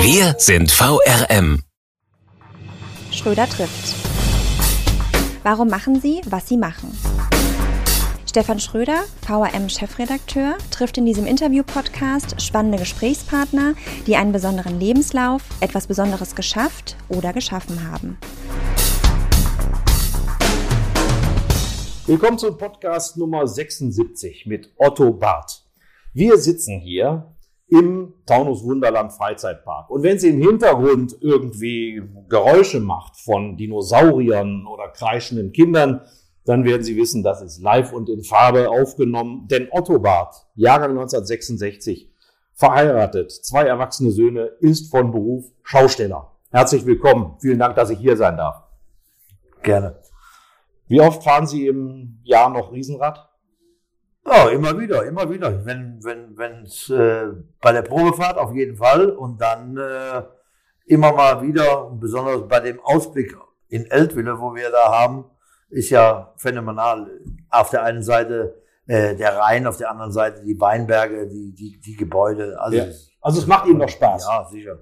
Wir sind VRM. Schröder trifft. Warum machen Sie, was Sie machen? Stefan Schröder, VRM-Chefredakteur, trifft in diesem Interview-Podcast spannende Gesprächspartner, die einen besonderen Lebenslauf, etwas Besonderes geschafft oder geschaffen haben. Willkommen zum Podcast Nummer 76 mit Otto Barth. Wir sitzen hier im Taunus Wunderland Freizeitpark. Und wenn sie im Hintergrund irgendwie Geräusche macht von Dinosauriern oder kreischenden Kindern, dann werden Sie wissen, das ist live und in Farbe aufgenommen. Denn Otto Barth, Jahrgang 1966, verheiratet, zwei erwachsene Söhne, ist von Beruf Schausteller. Herzlich willkommen. Vielen Dank, dass ich hier sein darf. Gerne. Wie oft fahren Sie im Jahr noch Riesenrad? Ja, immer wieder, immer wieder. Wenn wenn wenn's äh, bei der Probefahrt auf jeden Fall und dann äh, immer mal wieder, besonders bei dem Ausblick in Eltville, wo wir da haben, ist ja phänomenal. Auf der einen Seite äh, der Rhein, auf der anderen Seite die Weinberge, die die die Gebäude. Also, ja. also es macht Ihnen noch Spaß. Ja, sicher.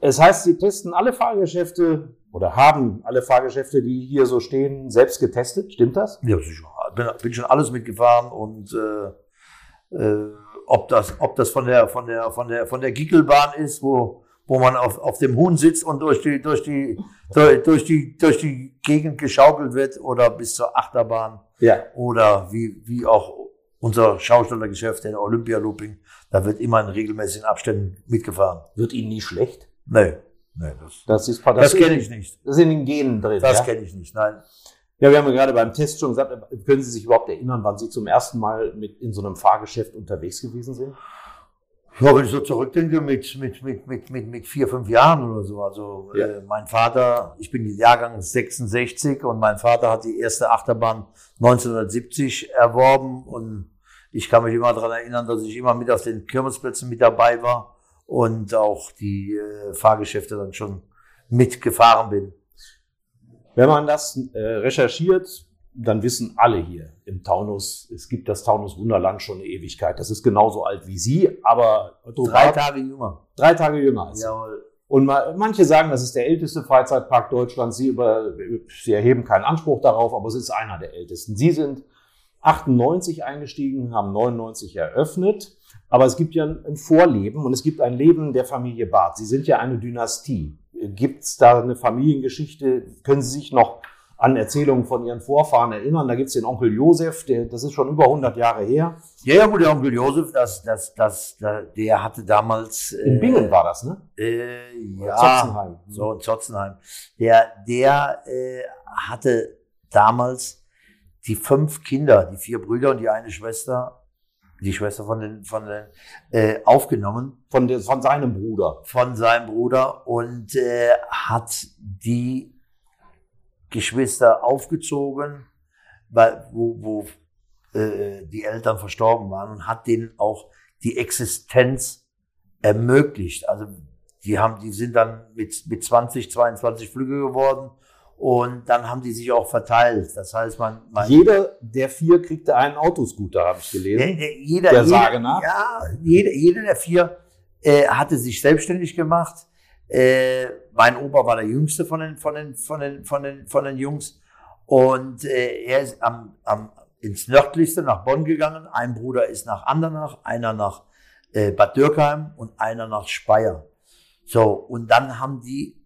Es heißt, Sie testen alle Fahrgeschäfte oder haben alle Fahrgeschäfte, die hier so stehen, selbst getestet. Stimmt das? Ja, sicher bin, bin schon alles mitgefahren und äh, äh, ob das, ob das von der, von der, von der, von der Gickelbahn ist, wo, wo man auf, auf dem Huhn sitzt und durch die, durch die, durch, durch die, durch die Gegend geschaukelt wird oder bis zur Achterbahn. Ja. Oder wie, wie auch unser Schaustellergeschäft, der Olympia Looping, da wird immer in regelmäßigen Abständen mitgefahren. Wird Ihnen nie schlecht? Nee. Nee, das, das ist das, das kenne ich nicht. Das ist in den Genen drin. Das ja? kenne ich nicht, nein. Ja, wir haben ja gerade beim Test schon gesagt, können Sie sich überhaupt erinnern, wann Sie zum ersten Mal mit in so einem Fahrgeschäft unterwegs gewesen sind? Ja, wenn ich so zurückdenke, mit, mit, mit, mit, mit, mit vier, fünf Jahren oder so. Also ja. äh, mein Vater, ich bin Jahrgang 66 und mein Vater hat die erste Achterbahn 1970 erworben und ich kann mich immer daran erinnern, dass ich immer mit auf den Kirmesplätzen mit dabei war und auch die äh, Fahrgeschäfte dann schon mitgefahren bin. Wenn man das äh, recherchiert, dann wissen alle hier im Taunus, es gibt das Taunus Wunderland schon eine Ewigkeit. Das ist genauso alt wie Sie, aber drei Tage jünger. Drei Tage jünger. Als Jawohl. Und manche sagen, das ist der älteste Freizeitpark Deutschlands. Sie, über, Sie erheben keinen Anspruch darauf, aber es ist einer der ältesten. Sie sind 98 eingestiegen, haben 99 eröffnet. Aber es gibt ja ein Vorleben und es gibt ein Leben der Familie Barth. Sie sind ja eine Dynastie. Gibt es da eine Familiengeschichte? Können Sie sich noch an Erzählungen von Ihren Vorfahren erinnern? Da gibt es den Onkel Josef, der, das ist schon über 100 Jahre her. Ja, ja, gut, der Onkel Josef, das, das, das, der hatte damals... In Bingen war das, ne? Äh, ja, Zotzenheim. so in Zotzenheim. Der, der äh, hatte damals die fünf Kinder, die vier Brüder und die eine Schwester die Schwester von den, von den äh, aufgenommen. Von, der, von seinem Bruder. Von seinem Bruder und äh, hat die Geschwister aufgezogen, weil, wo, wo äh, die Eltern verstorben waren und hat denen auch die Existenz ermöglicht. Also die haben, die sind dann mit, mit 20, 22 Flüge geworden und dann haben die sich auch verteilt. Das heißt, man, man jeder der vier kriegte einen Autoscooter, habe ich gelesen. Der, jeder, der jeder, Sage nach. Ja, jeder, jeder der vier äh, hatte sich selbstständig gemacht. Äh, mein Opa war der jüngste von den von den von den von den von den Jungs und äh, er ist am, am ins nördlichste nach Bonn gegangen. Ein Bruder ist nach Andernach, einer nach äh, Bad Dürkheim und einer nach Speyer. So und dann haben die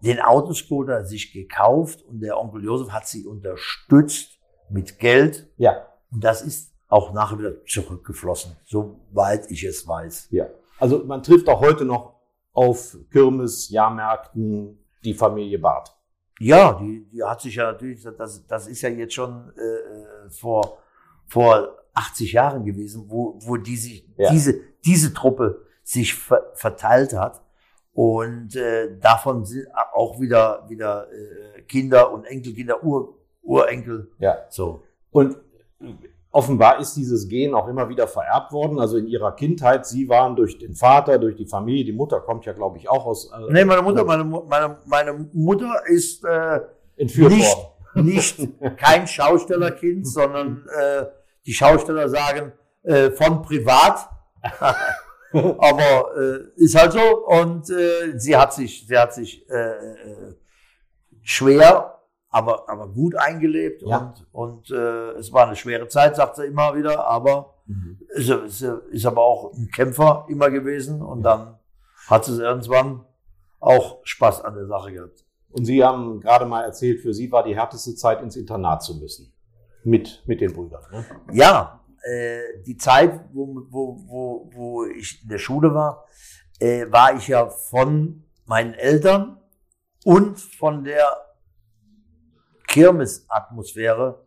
den Autoscooter sich gekauft und der Onkel Josef hat sie unterstützt mit Geld. Ja. Und das ist auch nachher wieder zurückgeflossen, soweit ich es weiß. Ja. Also man trifft auch heute noch auf Kirmes, Jahrmärkten die Familie Barth. Ja, die, die hat sich ja natürlich, das, das ist ja jetzt schon äh, vor, vor 80 Jahren gewesen, wo, wo die sich, ja. diese, diese Truppe sich ver, verteilt hat. Und äh, davon sind auch wieder, wieder äh, Kinder und Enkelkinder, Ur, Urenkel. Ja. So. Und offenbar ist dieses Gen auch immer wieder vererbt worden. Also in ihrer Kindheit, sie waren durch den Vater, durch die Familie, die Mutter kommt ja, glaube ich, auch aus. Äh, nee, meine Mutter, meine, meine, meine Mutter ist äh, entführt nicht, worden. Nicht kein Schaustellerkind, sondern äh, die Schausteller sagen äh, von privat. Aber äh, ist halt so. Und äh, sie hat sich, sie hat sich äh, äh, schwer, aber, aber gut eingelebt. Ja. Und, und äh, es war eine schwere Zeit, sagt sie immer wieder. Aber mhm. ist, ist, ist aber auch ein Kämpfer immer gewesen. Und dann hat sie irgendwann auch Spaß an der Sache gehabt. Und Sie haben gerade mal erzählt, für Sie war die härteste Zeit, ins Internat zu müssen. Mit, mit den Brüdern. Ne? Ja, äh, die Zeit, wo, wo, wo, wo ich in der Schule war, äh, war ich ja von meinen Eltern und von der Kirmesatmosphäre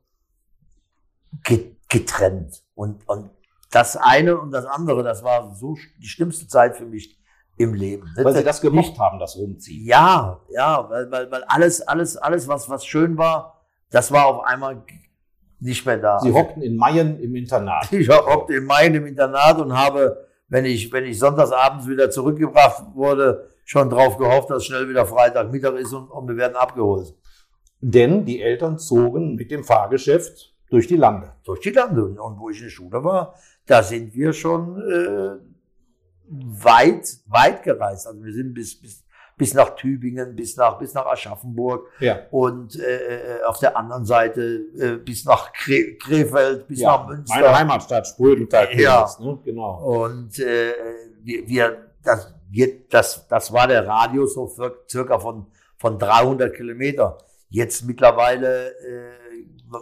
getrennt. Und, und das eine und das andere, das war so die schlimmste Zeit für mich im Leben. Weil Sie das gemocht haben, das Rumziehen. Ja, ja, weil, weil, weil alles, alles, alles, was, was schön war, das war auf einmal nicht mehr da. Sie hockten in Mayen im Internat. Ich hockte in Mayen im Internat und habe, wenn ich, wenn ich sonntagsabends wieder zurückgebracht wurde, schon drauf gehofft, dass schnell wieder Freitagmittag ist und, und wir werden abgeholt. Denn die Eltern zogen mit dem Fahrgeschäft durch die Lande. Durch die Lande. Und wo ich in der Schule war, da sind wir schon äh, weit, weit gereist. Also wir sind bis, bis bis nach Tübingen, bis nach, bis nach Aschaffenburg ja. und äh, äh auf der anderen Seite äh, bis nach Kre Krefeld, bis ja, nach Münster. Meine Heimatstadt Sprödental. Ja, ne? genau. Und äh, wir, wir, das, das, das war der Radius so für, circa von, von 300 Kilometer. Jetzt mittlerweile äh,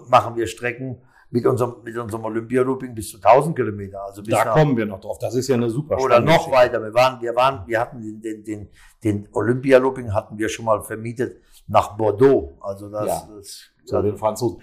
machen wir Strecken mit unserem, mit unserem Olympia-Looping bis zu 1000 Kilometer. Also bis da nach, kommen wir noch drauf. Das ist ja eine super Oder noch weiter. Wir waren, wir waren, wir hatten den, den, den, den Olympia-Looping hatten wir schon mal vermietet nach Bordeaux. Also das, ja, das, zu den Franzosen.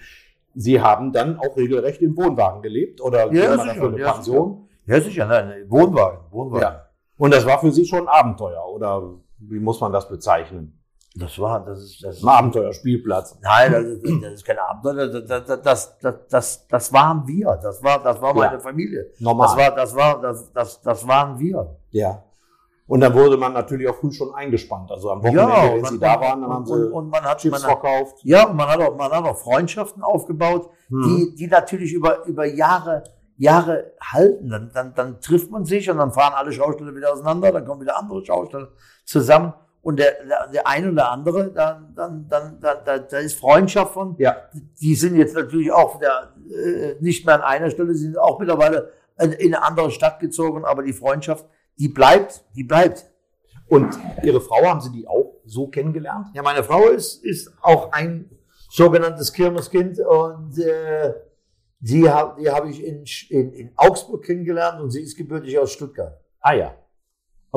Sie haben dann auch regelrecht im Wohnwagen gelebt oder ja, sicher, dafür eine ja, Pension? Ja, sicher, nein, Wohnwagen, Wohnwagen. Ja. Und das war für Sie schon ein Abenteuer oder wie muss man das bezeichnen? Das war, das ist, das ist ein Abenteuerspielplatz. Nein, das ist, das ist kein Abenteuer. Das, das, das, das, das, das waren wir. Das war, das war meine ja. Familie. Normal. Das war, das war, das, das, das waren wir. Ja. Und dann wurde man natürlich auch früh schon eingespannt. Also am Wochenende, ja, wenn sie da waren, dann haben sie und, und man hat, Chips man verkauft. Ja, und man hat auch, man hat auch Freundschaften aufgebaut, hm. die, die natürlich über, über Jahre, Jahre halten. Dann, dann, dann trifft man sich und dann fahren alle Schausteller wieder auseinander, dann kommen wieder andere Schausteller zusammen und der, der, eine oder andere, dann, dann, dann, dann, da, da ist Freundschaft von. Ja. Die sind jetzt natürlich auch der, äh, nicht mehr an einer Stelle, sind auch mittlerweile in eine andere Stadt gezogen, aber die Freundschaft, die bleibt, die bleibt. Und Ihre Frau, haben Sie die auch so kennengelernt? Ja, meine Frau ist, ist auch ein sogenanntes Kirmeskind und äh, die habe die hab ich in, in, in Augsburg kennengelernt und sie ist gebürtig aus Stuttgart. Ah ja.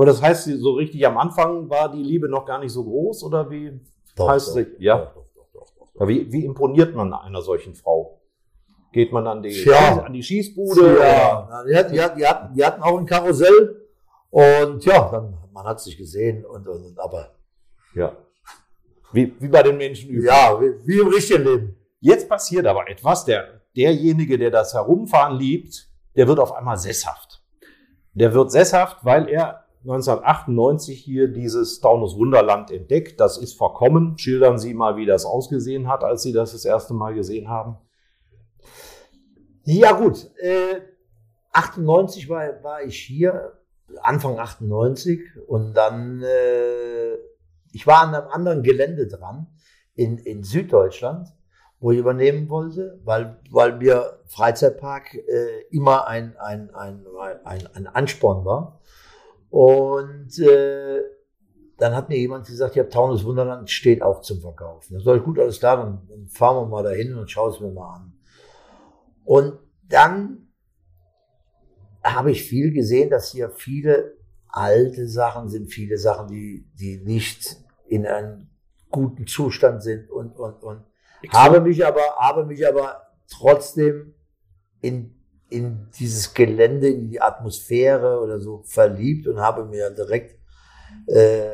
Aber das heißt, so richtig am Anfang war die Liebe noch gar nicht so groß oder wie doch, heißt doch, Ja. Doch, doch, doch, doch, doch. Wie, wie imponiert man einer solchen Frau? Geht man an die, ja. an die Schießbude? Ja, die hatten, die, hatten, die, hatten, die hatten auch ein Karussell und ja, dann, man hat sich gesehen und, und, und aber ja. Wie, wie bei den Menschen üblich. Ja, wie, wie im richtigen Leben. Jetzt passiert aber etwas, der, derjenige, der das Herumfahren liebt, der wird auf einmal sesshaft. Der wird sesshaft, weil er 1998 hier dieses Taunus Wunderland entdeckt. Das ist verkommen. Schildern Sie mal, wie das ausgesehen hat, als Sie das das erste Mal gesehen haben. Ja gut, äh, 98 war, war ich hier, Anfang 98 und dann, äh, ich war an einem anderen Gelände dran in, in Süddeutschland, wo ich übernehmen wollte, weil, weil mir Freizeitpark äh, immer ein, ein, ein, ein, ein Ansporn war. Und äh, dann hat mir jemand gesagt, ja, Taunus Wunderland steht auch zum Verkaufen. Da soll ich gut, alles klar, dann, dann fahren wir mal dahin und schauen es mir mal an. Und dann habe ich viel gesehen, dass hier viele alte Sachen sind, viele Sachen, die, die nicht in einem guten Zustand sind und, und, und habe mich aber, habe mich aber trotzdem in in dieses Gelände, in die Atmosphäre oder so verliebt und habe mir direkt äh,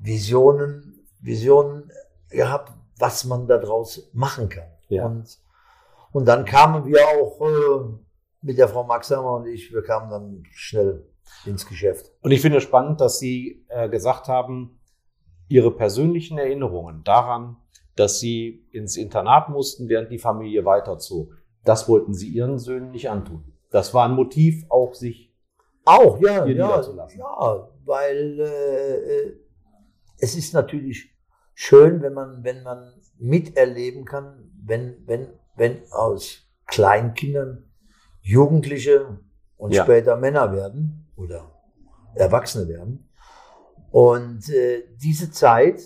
Visionen, Visionen gehabt, was man daraus machen kann. Ja. Und, und dann kamen wir auch äh, mit der Frau Maxhammer und ich, wir kamen dann schnell ins Geschäft. Und ich finde spannend, dass Sie äh, gesagt haben, Ihre persönlichen Erinnerungen daran, dass Sie ins Internat mussten, während die Familie weiterzog, das wollten Sie Ihren Söhnen nicht antun. Das war ein Motiv, auch sich auch ja, ja, ja, weil äh, äh, es ist natürlich schön, wenn man wenn man miterleben kann, wenn wenn wenn aus Kleinkindern Jugendliche und ja. später Männer werden oder Erwachsene werden. Und äh, diese Zeit,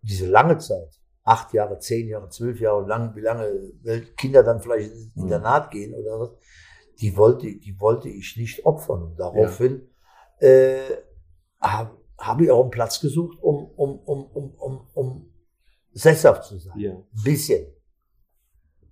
diese lange Zeit, acht Jahre, zehn Jahre, zwölf Jahre lang, wie lange Kinder dann vielleicht ins mhm. Internat gehen oder was, die wollte, die wollte ich nicht opfern. Und daraufhin ja. äh, habe hab ich auch einen Platz gesucht, um, um, um, um, um, um sesshaft zu sein. Ja. Ein bisschen.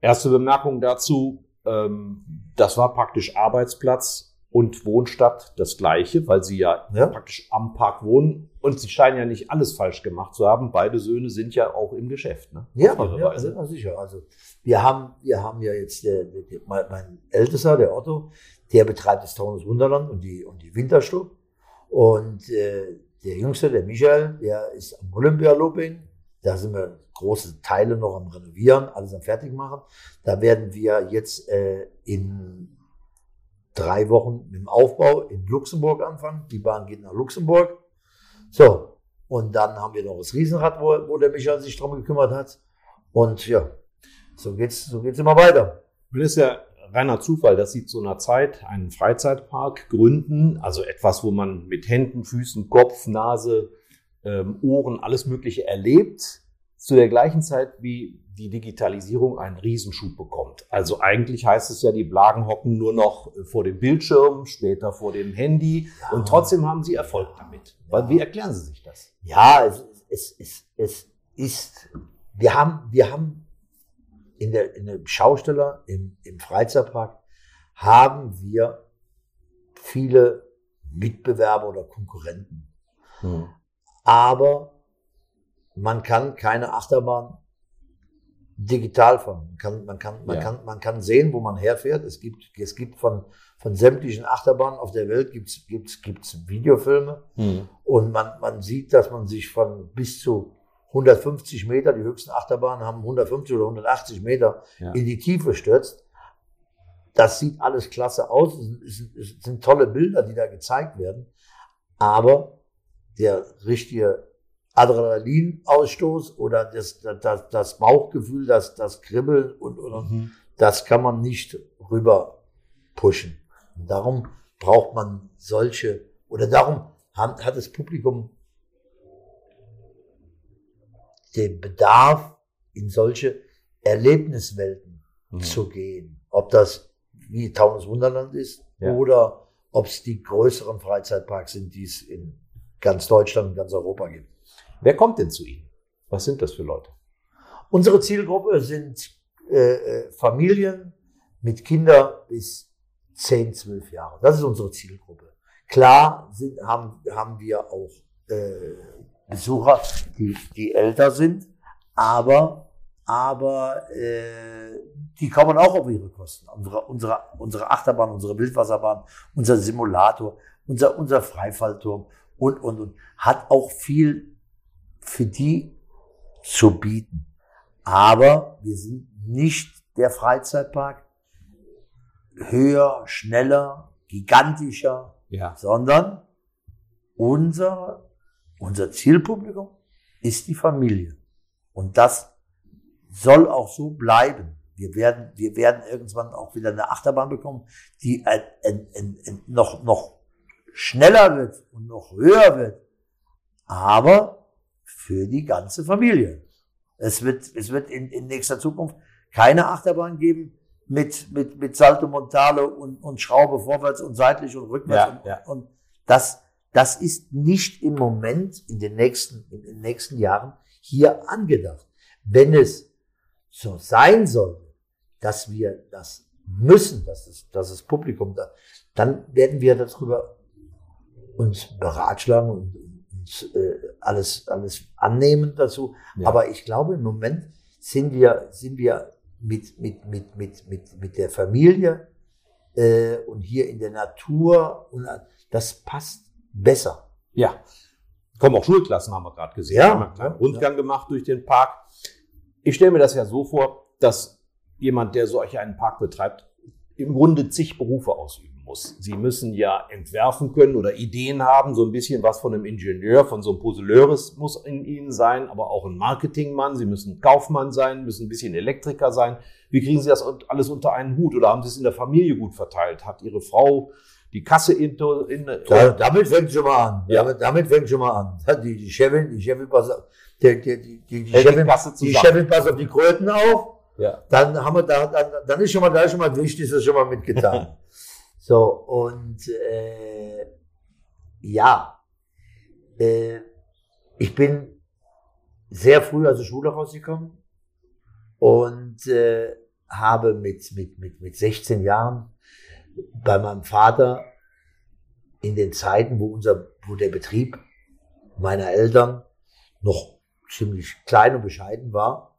Erste Bemerkung dazu, ähm, das war praktisch Arbeitsplatz und Wohnstadt das gleiche, weil sie ja, ja, praktisch am Park wohnen und sie scheinen ja nicht alles falsch gemacht zu haben. Beide Söhne sind ja auch im Geschäft. Ne? Ja, ja sind sicher. Also wir haben, wir haben ja jetzt der, der, der, mein Ältester, der Otto, der betreibt das Taunus Wunderland und die und die Winterstub und äh, der Jüngste, der Michael, der ist am Olympialooping. Da sind wir große Teile noch am Renovieren, alles am Fertigmachen. Da werden wir jetzt äh, in drei Wochen mit dem Aufbau in Luxemburg anfangen. Die Bahn geht nach Luxemburg. So. Und dann haben wir noch das Riesenrad, wo, wo der Michael sich drum gekümmert hat. Und ja, so geht's, so geht's immer weiter. Und ist ja reiner Zufall, dass Sie zu einer Zeit einen Freizeitpark gründen, also etwas, wo man mit Händen, Füßen, Kopf, Nase, ähm, Ohren, alles Mögliche erlebt, zu der gleichen Zeit wie die Digitalisierung einen Riesenschub bekommt. Also eigentlich heißt es ja, die Blagen hocken nur noch vor dem Bildschirm, später vor dem Handy ja. und trotzdem haben sie Erfolg damit. Ja. Wie erklären Sie sich das? Ja, es, es, es, es ist, wir haben, wir haben in der, in dem Schausteller, im, im Freizeitpark, haben wir viele Mitbewerber oder Konkurrenten. Hm. Aber man kann keine Achterbahn digital fahren. Man kann, man kann, man ja. kann, man kann sehen, wo man herfährt. Es gibt, es gibt von, von sämtlichen Achterbahnen auf der Welt gibt's, gibt's, gibt's Videofilme. Mhm. Und man, man sieht, dass man sich von bis zu 150 Meter, die höchsten Achterbahnen haben 150 oder 180 Meter ja. in die Tiefe stürzt. Das sieht alles klasse aus. Es sind, es sind tolle Bilder, die da gezeigt werden. Aber der richtige Adrenalinausstoß oder das, das, das Bauchgefühl, das, das Kribbeln und, und mhm. das kann man nicht rüber pushen. Und darum braucht man solche, oder darum hat, hat das Publikum den Bedarf, in solche Erlebniswelten mhm. zu gehen. Ob das wie Taunus Wunderland ist ja. oder ob es die größeren Freizeitparks sind, die es in ganz Deutschland und ganz Europa gibt. Wer kommt denn zu Ihnen? Was sind das für Leute? Unsere Zielgruppe sind äh, äh Familien mit Kindern bis 10, 12 Jahre. Das ist unsere Zielgruppe. Klar sind, haben, haben wir auch äh, Besucher, die, die älter sind, aber, aber äh, die kommen auch auf ihre Kosten. Unsere, unsere, unsere Achterbahn, unsere Wildwasserbahn, unser Simulator, unser, unser Freifallturm und, und, und hat auch viel für die zu bieten. Aber wir sind nicht der Freizeitpark höher, schneller, gigantischer, ja. sondern unser, unser Zielpublikum ist die Familie. Und das soll auch so bleiben. Wir werden, wir werden irgendwann auch wieder eine Achterbahn bekommen, die ein, ein, ein, noch, noch schneller wird und noch höher wird. Aber für die ganze Familie. Es wird, es wird in, in nächster Zukunft keine Achterbahn geben mit, mit, mit Salto Montale und, und Schraube vorwärts und seitlich und rückwärts. Ja, und, ja. und das, das ist nicht im Moment in den nächsten, in den nächsten Jahren hier angedacht. Wenn es so sein soll, dass wir das müssen, dass das, dass das Publikum da, dann werden wir darüber uns beratschlagen und und äh, alles, alles annehmen dazu. Ja. Aber ich glaube, im Moment sind wir, sind wir mit, mit, mit, mit, mit, mit der Familie äh, und hier in der Natur und das passt besser. Ja. Kommen auch Schulklassen, haben wir gerade gesehen. Ja. Haben einen Rundgang ja. gemacht durch den Park. Ich stelle mir das ja so vor, dass jemand, der solch einen Park betreibt, im Grunde zig Berufe ausüben muss. Sie müssen ja entwerfen können oder Ideen haben, so ein bisschen was von einem Ingenieur, von so einem Puzzleuris muss in Ihnen sein, aber auch ein Marketingmann. Sie müssen Kaufmann sein, müssen ein bisschen Elektriker sein. Wie kriegen Sie das alles unter einen Hut oder haben Sie es in der Familie gut verteilt? Hat Ihre Frau die Kasse in, in da, damit fängt schon mal an. Ja. Damit, damit fängt schon mal an. Die, die Chefin, die Chefin passt, die, die, die, die, Chefin, die Chefin passt auf die Kröten auf. Ja. Dann haben wir da, dann, dann ist schon mal, da ist schon mal wichtig, ist das schon mal mitgetan. so, und, äh, ja, äh, ich bin sehr früh aus der Schule rausgekommen und äh, habe mit, mit, mit, mit 16 Jahren bei meinem Vater in den Zeiten, wo unser, wo der Betrieb meiner Eltern noch ziemlich klein und bescheiden war,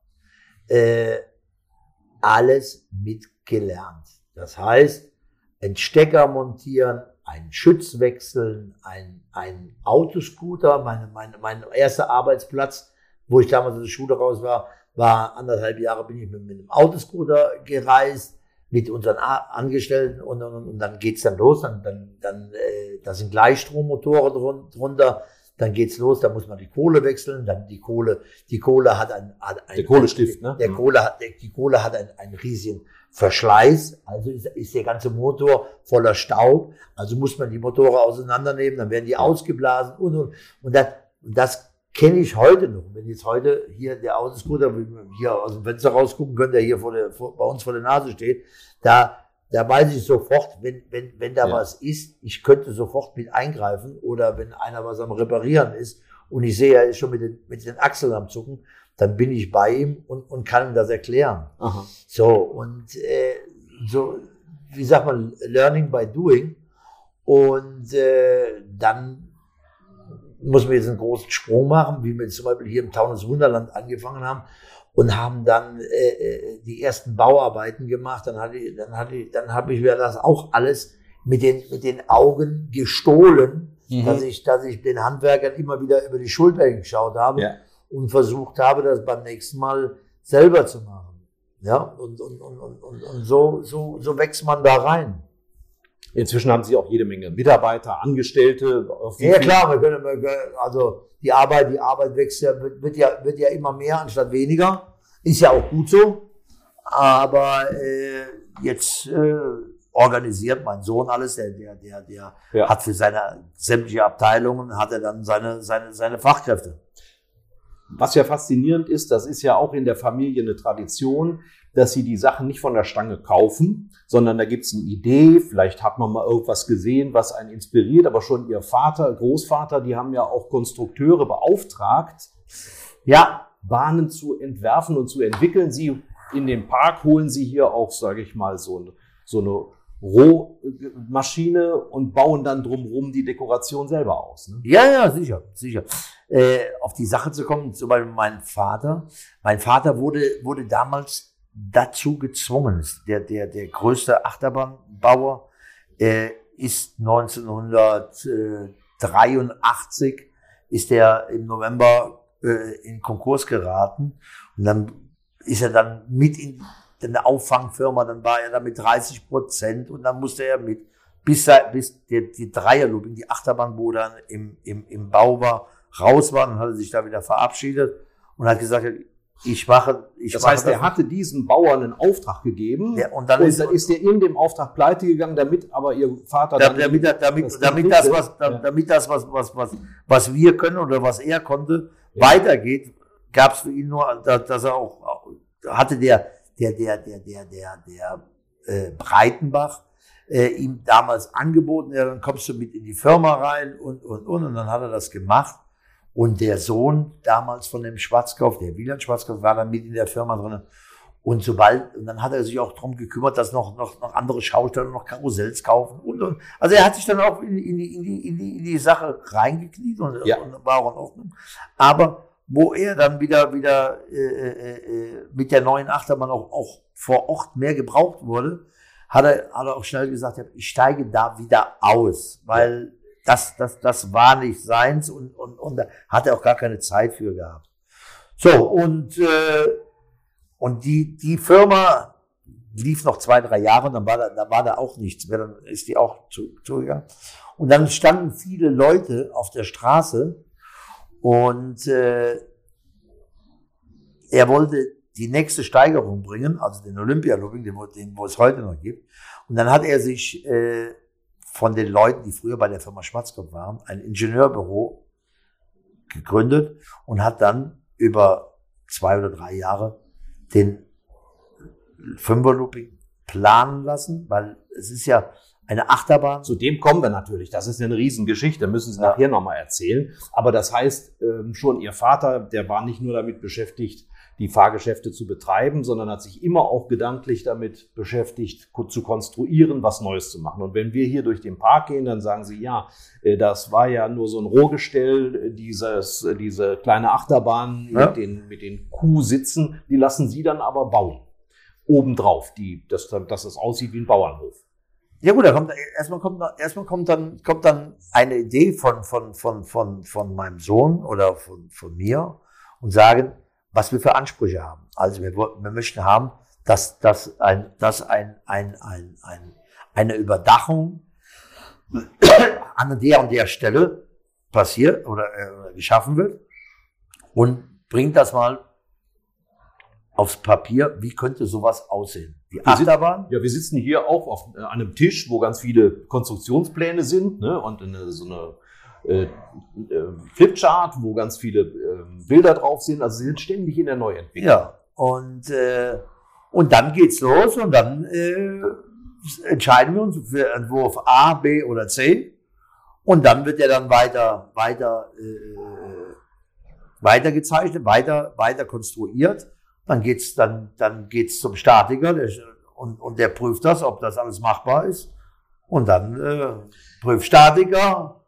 äh, alles mitgelernt. Das heißt, ein Stecker montieren, einen Schütz wechseln, ein, ein Autoscooter, meine, meine, mein erster Arbeitsplatz, wo ich damals aus der Schule raus war, war anderthalb Jahre bin ich mit, mit einem Autoscooter gereist, mit unseren Angestellten und, und, und dann geht's dann los, dann, dann, dann äh, da sind Gleichstrommotoren drunter, dann geht's los, da muss man die Kohle wechseln, dann die Kohle, die Kohle hat ein, hat ein der Kohlestift, ne? Der Kohle hat, die Kohle hat einen, einen riesigen Verschleiß, also ist, ist der ganze Motor voller Staub, also muss man die Motoren auseinandernehmen, dann werden die ausgeblasen und und und das, und das kenne ich heute noch. Wenn jetzt heute hier der Autoscooter hier aus dem Fenster rausgucken können, der hier vor der, vor, bei uns vor der Nase steht, da da weiß ich sofort, wenn, wenn, wenn da ja. was ist, ich könnte sofort mit eingreifen oder wenn einer was am Reparieren ist und ich sehe, er ist schon mit den, mit den Achseln am Zucken, dann bin ich bei ihm und, und kann ihm das erklären. Aha. So, und äh, so, wie sagt man, learning by doing. Und äh, dann muss man jetzt einen großen Sprung machen, wie wir zum Beispiel hier im Taunus Wunderland angefangen haben und haben dann äh, äh, die ersten Bauarbeiten gemacht. Dann hatte ich, dann hatte ich, dann habe ich mir das auch alles mit den mit den Augen gestohlen, mhm. dass ich, dass ich den Handwerkern immer wieder über die Schulter geschaut habe ja. Und versucht habe, das beim nächsten Mal selber zu machen. Ja, und, und, und, und, und so, so, so wächst man da rein. Inzwischen haben Sie auch jede Menge Mitarbeiter, Angestellte. Ja, klar, wir können, also die Arbeit, die Arbeit wächst ja, wird, ja, wird ja immer mehr anstatt weniger. Ist ja auch gut so. Aber äh, jetzt äh, organisiert mein Sohn alles, der, der, der, der ja. hat für seine sämtliche Abteilungen, hat er dann seine, seine, seine Fachkräfte. Was ja faszinierend ist, das ist ja auch in der Familie eine Tradition, dass sie die Sachen nicht von der Stange kaufen, sondern da gibt es eine Idee, vielleicht hat man mal irgendwas gesehen, was einen inspiriert, aber schon ihr Vater, Großvater, die haben ja auch Konstrukteure beauftragt, ja, Bahnen zu entwerfen und zu entwickeln. Sie in dem Park holen sie hier auch, sage ich mal, so so eine Rohmaschine und bauen dann drumherum die Dekoration selber aus. Ne? Ja, ja, sicher, sicher. Äh, auf die Sache zu kommen, zum Beispiel mein Vater. Mein Vater wurde, wurde damals dazu gezwungen. Der, der, der größte Achterbahnbauer äh, ist 1983 ist er im November äh, in Konkurs geraten und dann ist er dann mit in eine Auffangfirma, dann war er da mit 30 Prozent und dann musste er mit, bis, er, bis der, die Dreierlooping, die Achterbahn, wo dann im, im, im Bau war, raus war, dann hat er sich da wieder verabschiedet und hat gesagt, ich mache, ich das mache heißt, er hatte diesem Bauern einen Auftrag gegeben ja, und dann und ist, ist er in dem Auftrag pleite gegangen, damit aber ihr Vater damit, damit, damit, das, damit das was, ja. damit das was, was, was, was wir können oder was er konnte, ja. weitergeht, gab es für ihn nur, dass er auch hatte der der der der der der der äh, Breitenbach äh, ihm damals angeboten, ja, dann kommst du mit in die Firma rein und und und und dann hat er das gemacht und der Sohn damals von dem Schwarzkopf, der Wieland Schwarzkopf, war dann mit in der Firma drin. Und sobald, und dann hat er sich auch darum gekümmert, dass noch, noch, noch andere Schausteller noch Karussells kaufen. Und, und, also er hat sich dann auch in, in, die, in, die, in, die, in die Sache reingekniet und, ja. und war auch in Ordnung. Aber wo er dann wieder, wieder äh, äh, äh, mit der neuen Achterbahn auch, auch vor Ort mehr gebraucht wurde, hat er, hat er auch schnell gesagt, ich steige da wieder aus, weil das, das, das war nicht seins und, und, und da hat er auch gar keine Zeit für gehabt. So, und äh, und die, die Firma lief noch zwei, drei Jahre und dann war da, da war da auch nichts mehr, dann ist die auch zu, zugegangen. Und dann standen viele Leute auf der Straße und äh, er wollte die nächste Steigerung bringen, also den Olympialooping, den, den wo es heute noch gibt. Und dann hat er sich äh, von den Leuten, die früher bei der Firma Schwarzkopf waren, ein Ingenieurbüro gegründet und hat dann über zwei oder drei Jahre den Fünferlooping planen lassen, weil es ist ja eine Achterbahn. Zu dem kommen wir natürlich. Das ist eine Riesengeschichte, müssen Sie ja. nachher nochmal erzählen. Aber das heißt, ähm, schon Ihr Vater, der war nicht nur damit beschäftigt, die Fahrgeschäfte zu betreiben, sondern hat sich immer auch gedanklich damit beschäftigt, zu konstruieren, was Neues zu machen. Und wenn wir hier durch den Park gehen, dann sagen sie, ja, äh, das war ja nur so ein Rohgestell, äh, dieses, äh, diese kleine Achterbahn ja. mit den, mit den Kuhsitzen, die lassen sie dann aber bauen. Obendrauf, die, dass, dass es aussieht wie ein Bauernhof. Ja gut, da kommt, erstmal kommt, erstmal kommt dann, kommt dann eine Idee von, von, von, von, von meinem Sohn oder von, von mir und sagen, was wir für Ansprüche haben. Also wir, wir möchten haben, dass, dass, ein, dass ein, ein, ein, ein, eine Überdachung an der und der Stelle passiert oder äh, geschaffen wird und bringt das mal aufs Papier, wie könnte sowas aussehen? Die Achterbahn? ja, wir sitzen hier auch auf äh, einem Tisch, wo ganz viele Konstruktionspläne sind ne, und eine, so eine äh, äh, Flipchart, wo ganz viele äh, Bilder drauf sind. Also sie sind ständig in der Neuentwicklung. Ja, und, äh, und dann geht's los und dann äh, entscheiden wir uns für Entwurf A, B oder C. Und dann wird er dann weiter, weiter, äh, weiter gezeichnet, weiter, weiter konstruiert. Dann geht's, dann, dann geht's zum Statiker der, und, und der prüft das, ob das alles machbar ist. Und dann äh, prüft Statiker,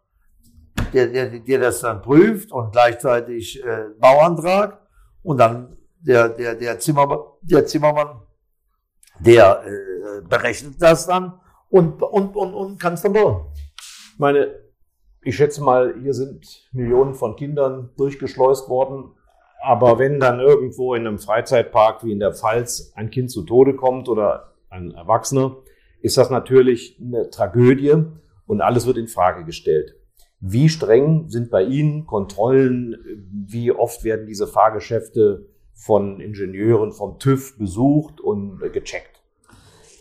der, der, der das dann prüft und gleichzeitig äh, Bauantrag und dann der, der, der, Zimmer, der Zimmermann, der äh, berechnet das dann und, und, und, und kann es dann bauen. Meine, ich schätze mal, hier sind Millionen von Kindern durchgeschleust worden. Aber wenn dann irgendwo in einem Freizeitpark wie in der Pfalz ein Kind zu Tode kommt oder ein Erwachsener, ist das natürlich eine Tragödie und alles wird in Frage gestellt. Wie streng sind bei Ihnen Kontrollen? Wie oft werden diese Fahrgeschäfte von Ingenieuren vom TÜV besucht und gecheckt?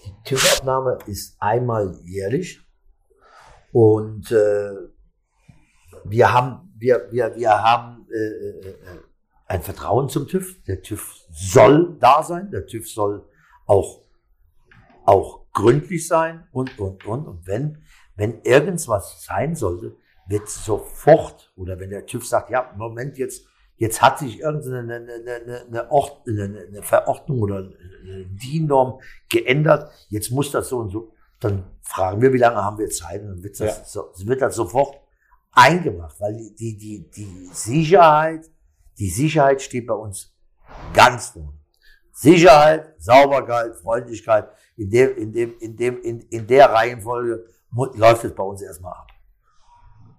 Die TÜV-Abnahme ist einmal jährlich und äh, wir haben, wir, wir, wir haben äh, äh, ein Vertrauen zum TÜV. Der TÜV soll da sein, der TÜV soll auch, auch gründlich sein und, und, und. Und wenn, wenn irgendwas sein sollte, wird sofort, oder wenn der TÜV sagt, ja, Moment, jetzt, jetzt hat sich irgendeine eine, eine, eine, Ort, eine, eine Verordnung oder eine DIN-Norm geändert, jetzt muss das so und so, dann fragen wir, wie lange haben wir Zeit, und dann wird das, ja. so, wird das sofort eingemacht, weil die, die, die Sicherheit, die Sicherheit steht bei uns ganz vorne. Sicherheit, Sauberkeit, Freundlichkeit, in dem, in dem, in dem, in, in der Reihenfolge läuft es bei uns erstmal ab.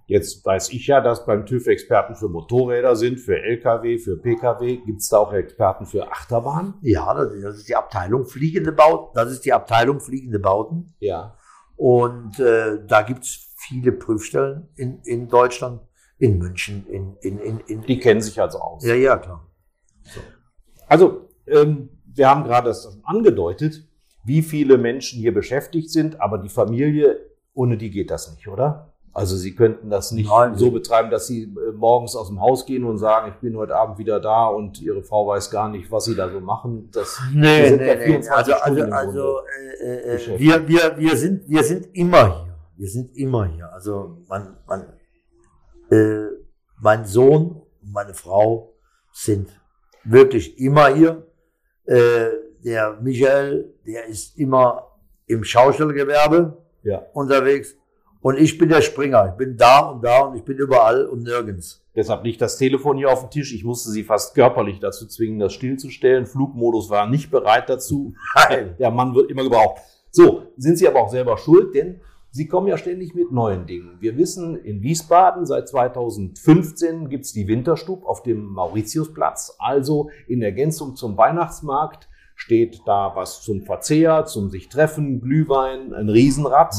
Jetzt weiß ich ja, dass beim TÜV Experten für Motorräder sind, für Lkw, für Pkw. Gibt es da auch Experten für Achterbahn? Ja, das ist die Abteilung fliegende Bauten. Das ist die Abteilung fliegende Bauten. Ja. Und äh, da gibt's viele Prüfstellen in, in Deutschland, in München, in, in, in, in Die kennen sich also aus. Ja, ja, klar. So. Also, ähm, wir haben gerade das schon angedeutet, wie viele Menschen hier beschäftigt sind, aber die Familie, ohne die geht das nicht, oder? Also Sie könnten das nicht Nein. so betreiben, dass Sie äh, morgens aus dem Haus gehen und sagen, ich bin heute Abend wieder da und Ihre Frau weiß gar nicht, was Sie da so machen. Das nee, nee, nee. Also, also, also äh, äh, wir, wir, wir, sind, wir sind immer hier. Wir sind immer hier. Also man, man, äh, mein Sohn und meine Frau sind wirklich immer hier. Äh, der Michael, der ist immer im Schaustellgewerbe Ja. unterwegs. Und ich bin der Springer. Ich bin da und da und ich bin überall und nirgends. Deshalb liegt das Telefon hier auf dem Tisch. Ich musste sie fast körperlich dazu zwingen, das stillzustellen. Flugmodus war nicht bereit dazu. Nein. Der Mann wird immer gebraucht. So, sind Sie aber auch selber schuld, denn Sie kommen ja ständig mit neuen Dingen. Wir wissen, in Wiesbaden seit 2015 gibt's die Winterstub auf dem Mauritiusplatz. Also in Ergänzung zum Weihnachtsmarkt steht da was zum Verzehr, zum sich treffen, Glühwein, ein Riesenrad.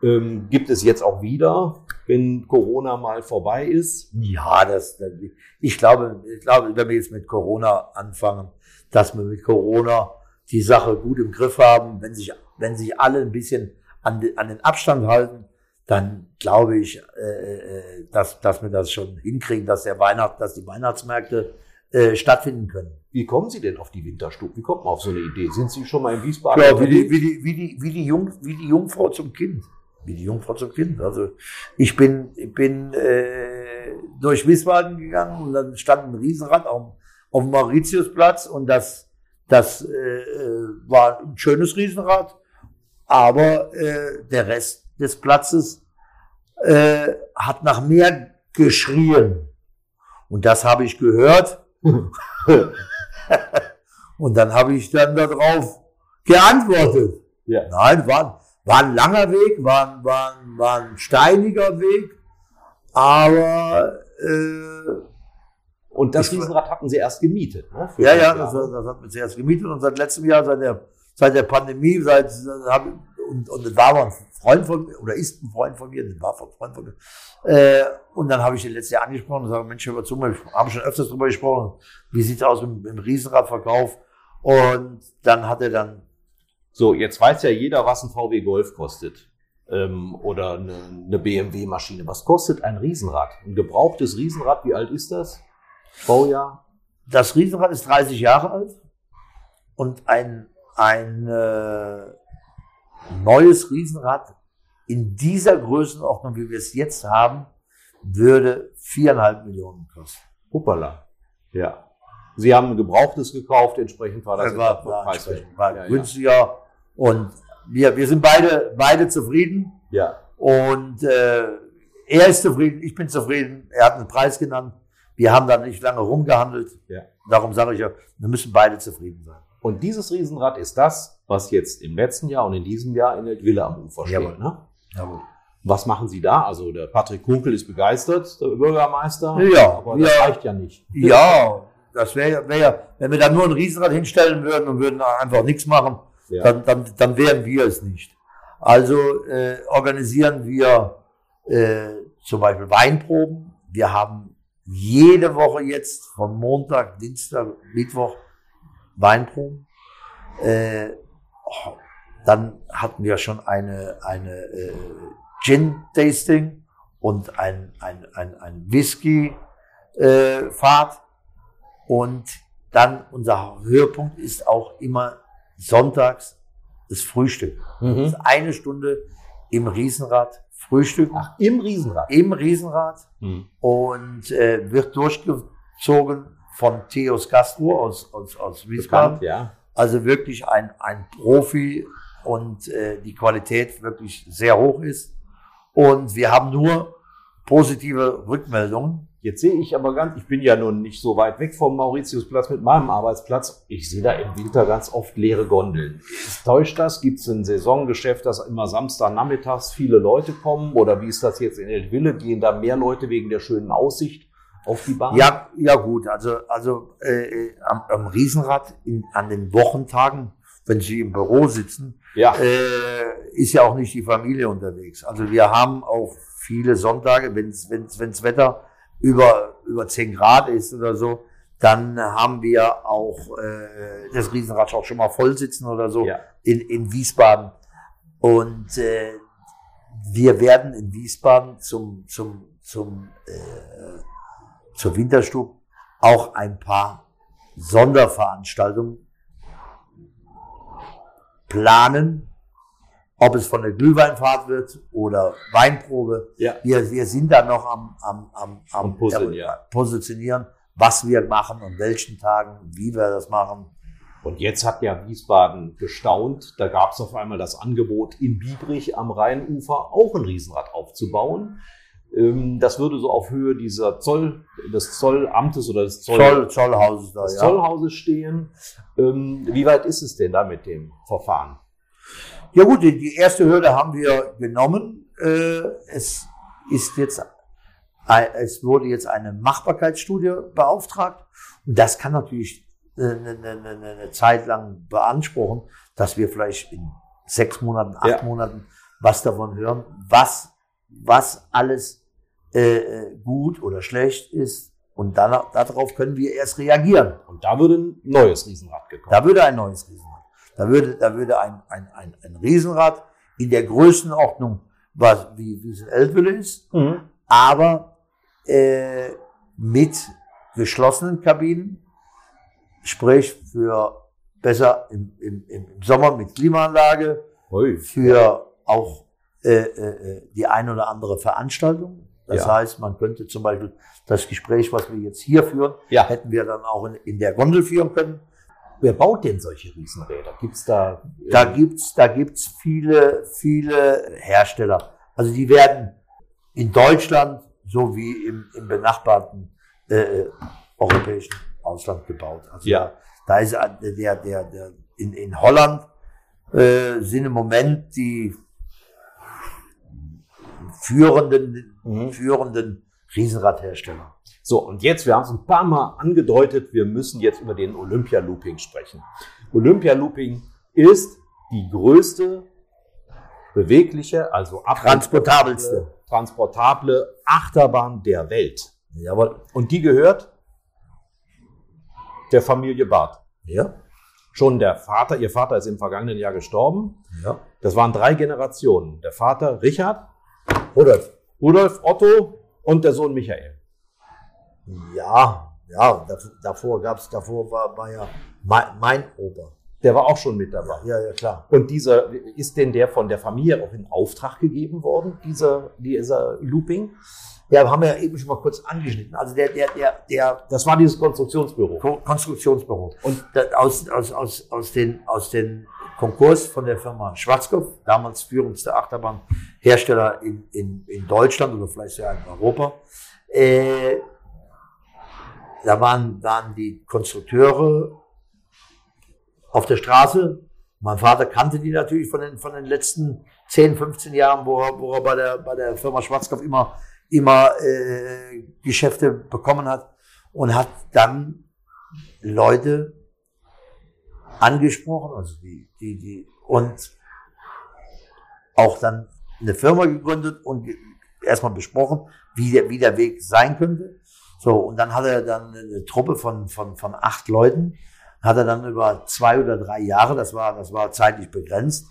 Ähm, gibt es jetzt auch wieder, wenn Corona mal vorbei ist. Ja, das ich glaube, ich glaube, wenn wir jetzt mit Corona anfangen, dass wir mit Corona die Sache gut im Griff haben, wenn sich, wenn sich alle ein bisschen an, den- an den Abstand halten, dann glaube ich, äh, äh, dass, dass wir das schon hinkriegen, dass der Weihnacht, dass die Weihnachtsmärkte äh, stattfinden können. Wie kommen Sie denn auf die Winterstub? Wie kommt man auf so eine Idee? Sind Sie schon mal in Wiesbaden? Ja, wie die, wie die, wie die, wie die, Jung, wie die Jungfrau zum Kind. Wie die Jungfrau zum Kind. Also ich bin, ich bin äh, durch Wiesbaden gegangen und dann stand ein Riesenrad auf, auf dem Mauritiusplatz und das, das äh, äh, war ein schönes Riesenrad, aber äh, der Rest des Platzes äh, hat nach mehr geschrien. Und das habe ich gehört. und dann habe ich dann darauf geantwortet. Ja. Nein, war, war ein langer Weg, war, war, war ein steiniger Weg, aber äh, Und das Riesenrad hatten Sie erst gemietet, ne? Ja, ja, das, das hat man zuerst gemietet und seit letztem Jahr, seit der, seit der Pandemie, seit, und, und das war ein Freund von mir, oder ist ein Freund von mir, das war ein Freund von mir. Äh, und dann habe ich den letztes Jahr angesprochen und sage, Mensch, hör mal zu, wir haben schon öfters drüber gesprochen, wie sieht's aus mit, mit dem Riesenradverkauf? Und dann hat er dann So, jetzt weiß ja jeder, was ein VW Golf kostet. Ähm, oder eine, eine BMW-Maschine. Was kostet ein Riesenrad? Ein gebrauchtes Riesenrad, wie alt ist das? Baujahr? Das Riesenrad ist 30 Jahre alt und ein, ein äh, neues Riesenrad in dieser Größenordnung, wie wir es jetzt haben, würde viereinhalb Millionen kosten. Hoppala. Ja. Sie haben ein gebrauchtes gekauft, entsprechend war das Das war, war, entsprechend- war ja, ja. günstiger und wir, wir sind beide, beide zufrieden ja. und äh, er ist zufrieden, ich bin zufrieden, er hat einen Preis genannt, wir haben da nicht lange rumgehandelt, Ja. darum sage ich ja, wir müssen beide zufrieden sein. Und dieses Riesenrad ist das, was jetzt im letzten Jahr und in diesem Jahr in der Villa am Ufer steht. Jawohl. Ne? Jawohl. Was machen Sie da? Also der Patrick Kunkel ist begeistert, der Bürgermeister. Ja, aber ja. das reicht ja nicht. Ja, das wäre ja, wär ja, wenn wir da nur ein Riesenrad hinstellen würden und würden einfach nichts machen, Ja. dann, dann, dann wären wir es nicht. Also äh, organisieren wir äh, zum Beispiel Weinproben. Wir haben jede Woche jetzt von Montag, Dienstag, Mittwoch Weinproben. Äh, oh, dann hatten wir schon eine, eine äh, Gin-Tasting und ein, ein, ein, ein Whisky-Fahrt. Und dann unser Höhepunkt ist auch immer sonntags das Frühstück. Das Mhm. ist eine Stunde im Riesenrad Frühstück Ach, im Riesenrad. im Riesenrad Mhm. und äh, wird durchgezogen von Theos Castro aus, aus, aus Wiesbaden. Bekannt, ja. Also wirklich ein, ein Profi und äh, die Qualität wirklich sehr hoch ist. Und wir haben nur positive Rückmeldungen. Jetzt sehe ich aber ganz, ich bin ja nun nicht so weit weg vom Mauritiusplatz mit meinem Arbeitsplatz. Ich sehe da im Winter ganz oft leere Gondeln. Täuscht das? Gibt es ein Saisongeschäft, dass immer Samstagnachmittags viele Leute kommen? Oder wie ist das jetzt in Eltville? Gehen da mehr Leute wegen der schönen Aussicht auf die Bahn? Ja, ja gut, also, also äh, äh, am, am Riesenrad in, an den Wochentagen, wenn Sie im Büro sitzen, Ja. äh, ist ja auch nicht die Familie unterwegs. Also wir haben auch viele Sonntage, wenn's wenn's wenn's Wetter über, über 10 Grad ist oder so, dann haben wir auch äh, das Riesenrad auch schon mal voll sitzen oder so Ja. in, in Wiesbaden. Und äh, wir werden in Wiesbaden zum, zum, zum, äh, zur Winterstub auch ein paar Sonderveranstaltungen planen, ob es von der Glühweinfahrt wird oder Weinprobe. Ja. Wir, wir sind da noch am, am, am, am Am Puzzeln, ja. positionieren, was wir machen, an welchen Tagen, wie wir das machen. Und jetzt hat ja Wiesbaden gestaunt. Da gab es auf einmal das Angebot, in Biebrich am Rheinufer auch ein Riesenrad aufzubauen. Ähm, das würde so auf Höhe dieser Zoll, des Zollamtes oder des Zoll, Zoll, Zollhauses da, des ja. Zollhauses stehen. Ähm, Wie weit ist es denn da mit dem Verfahren? Ja gut, die, erste Hürde haben wir genommen. Äh, es ist jetzt, es wurde jetzt eine Machbarkeitsstudie beauftragt. Und das kann natürlich eine, eine, eine, eine Zeit lang beanspruchen, dass wir vielleicht in sechs Monaten, acht Ja. Monaten was davon hören, was, was alles äh, gut oder schlecht ist. Und dann, darauf können wir erst reagieren. Und da würde ein neues Riesenrad gekommen. Da würde ein neues Riesenrad. Da würde, da würde ein, ein, ein, ein Riesenrad in der Größenordnung, was, wie, wie es in Eltville ist, Mhm. aber äh, mit geschlossenen Kabinen, sprich für besser im, im, im Sommer mit Klimaanlage, Ui. für auch äh, äh, äh, die ein oder andere Veranstaltung. Das Ja. heißt, man könnte zum Beispiel das Gespräch, was wir jetzt hier führen, Ja. hätten wir dann auch in, in der Gondel führen können. Wer baut denn solche Riesenräder? Gibt's da? äh, Da gibt's, da gibt's viele, viele Hersteller. Also die werden in Deutschland sowie im, im benachbarten äh, europäischen Ausland gebaut. Also Ja. da, da ist der, der, der in, in Holland äh, sind im Moment die führenden, Mhm. führenden Riesenradhersteller. So, und jetzt, wir haben es ein paar Mal angedeutet, wir müssen jetzt über den Olympia Looping sprechen. Olympia Looping ist die größte bewegliche, also Transportabelste. transportable Achterbahn der Welt. Jawohl. Und die gehört der Familie Barth. Ja. Schon der Vater, ihr Vater ist im vergangenen Jahr gestorben. Ja. Das waren drei Generationen. Der Vater Richard, Rudolf. Rudolf, Otto und der Sohn Michael. Ja, ja, davor, gab's, davor war, war ja mein, mein Opa. Der war auch schon mit dabei. Ja, ja, klar. Und dieser, ist denn der von der Familie auch in Auftrag gegeben worden, dieser, dieser Looping? Ja, haben wir ja eben schon mal kurz angeschnitten. Also der, der, der, der Das war dieses Konstruktionsbüro. Ko- Konstruktionsbüro. Und aus, aus, aus, aus den, aus den Konkurs von der Firma Schwarzkopf, damals führendste Achterbahnhersteller in, in, in Deutschland oder vielleicht ja in Europa, äh, da waren, waren die Konstrukteure auf der Straße. Mein Vater kannte die natürlich von den, von den letzten 10, 15 Jahren, wo er, wo er bei der, bei der Firma Schwarzkopf immer, immer äh, Geschäfte bekommen hat und hat dann Leute angesprochen, also die, die, die, und auch dann eine Firma gegründet und erstmal besprochen, wie der, wie der Weg sein könnte. So, und dann hat er dann eine Truppe von, von, von acht Leuten, hat er dann über zwei oder drei Jahre, das war, das war zeitlich begrenzt,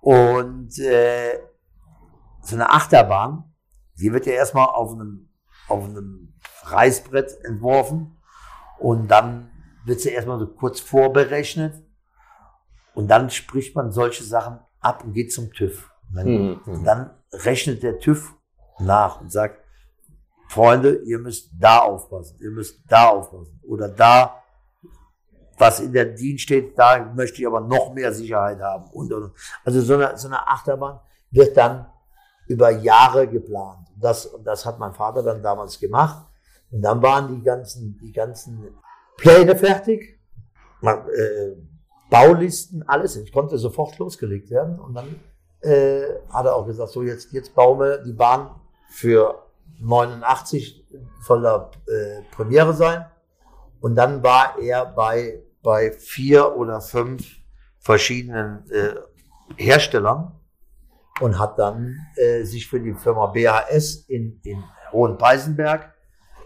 und äh, so eine Achterbahn, die wird ja erstmal auf einem, auf einem Reißbrett entworfen. Und dann wird sie erstmal so kurz vorberechnet und dann spricht man solche Sachen ab und geht zum TÜV. Und dann, Mhm. und dann rechnet der TÜV nach und sagt, Freunde, ihr müsst da aufpassen, ihr müsst da aufpassen oder da, was in der DIN steht, da möchte ich aber noch mehr Sicherheit haben. Und, und. Also so eine, so eine Achterbahn wird dann über Jahre geplant. Und das, und das hat mein Vater dann damals gemacht. Und dann waren die ganzen, die ganzen Pläne fertig, Ma- äh, Baulisten, alles. Es konnte sofort losgelegt werden. Und dann äh, hat er auch gesagt, so jetzt, jetzt bauen wir die Bahn für 89 soll da äh, Premiere sein. Und dann war er bei, bei vier oder fünf verschiedenen äh, Herstellern und hat dann äh, sich für die Firma BHS in, in Hohenpeisenberg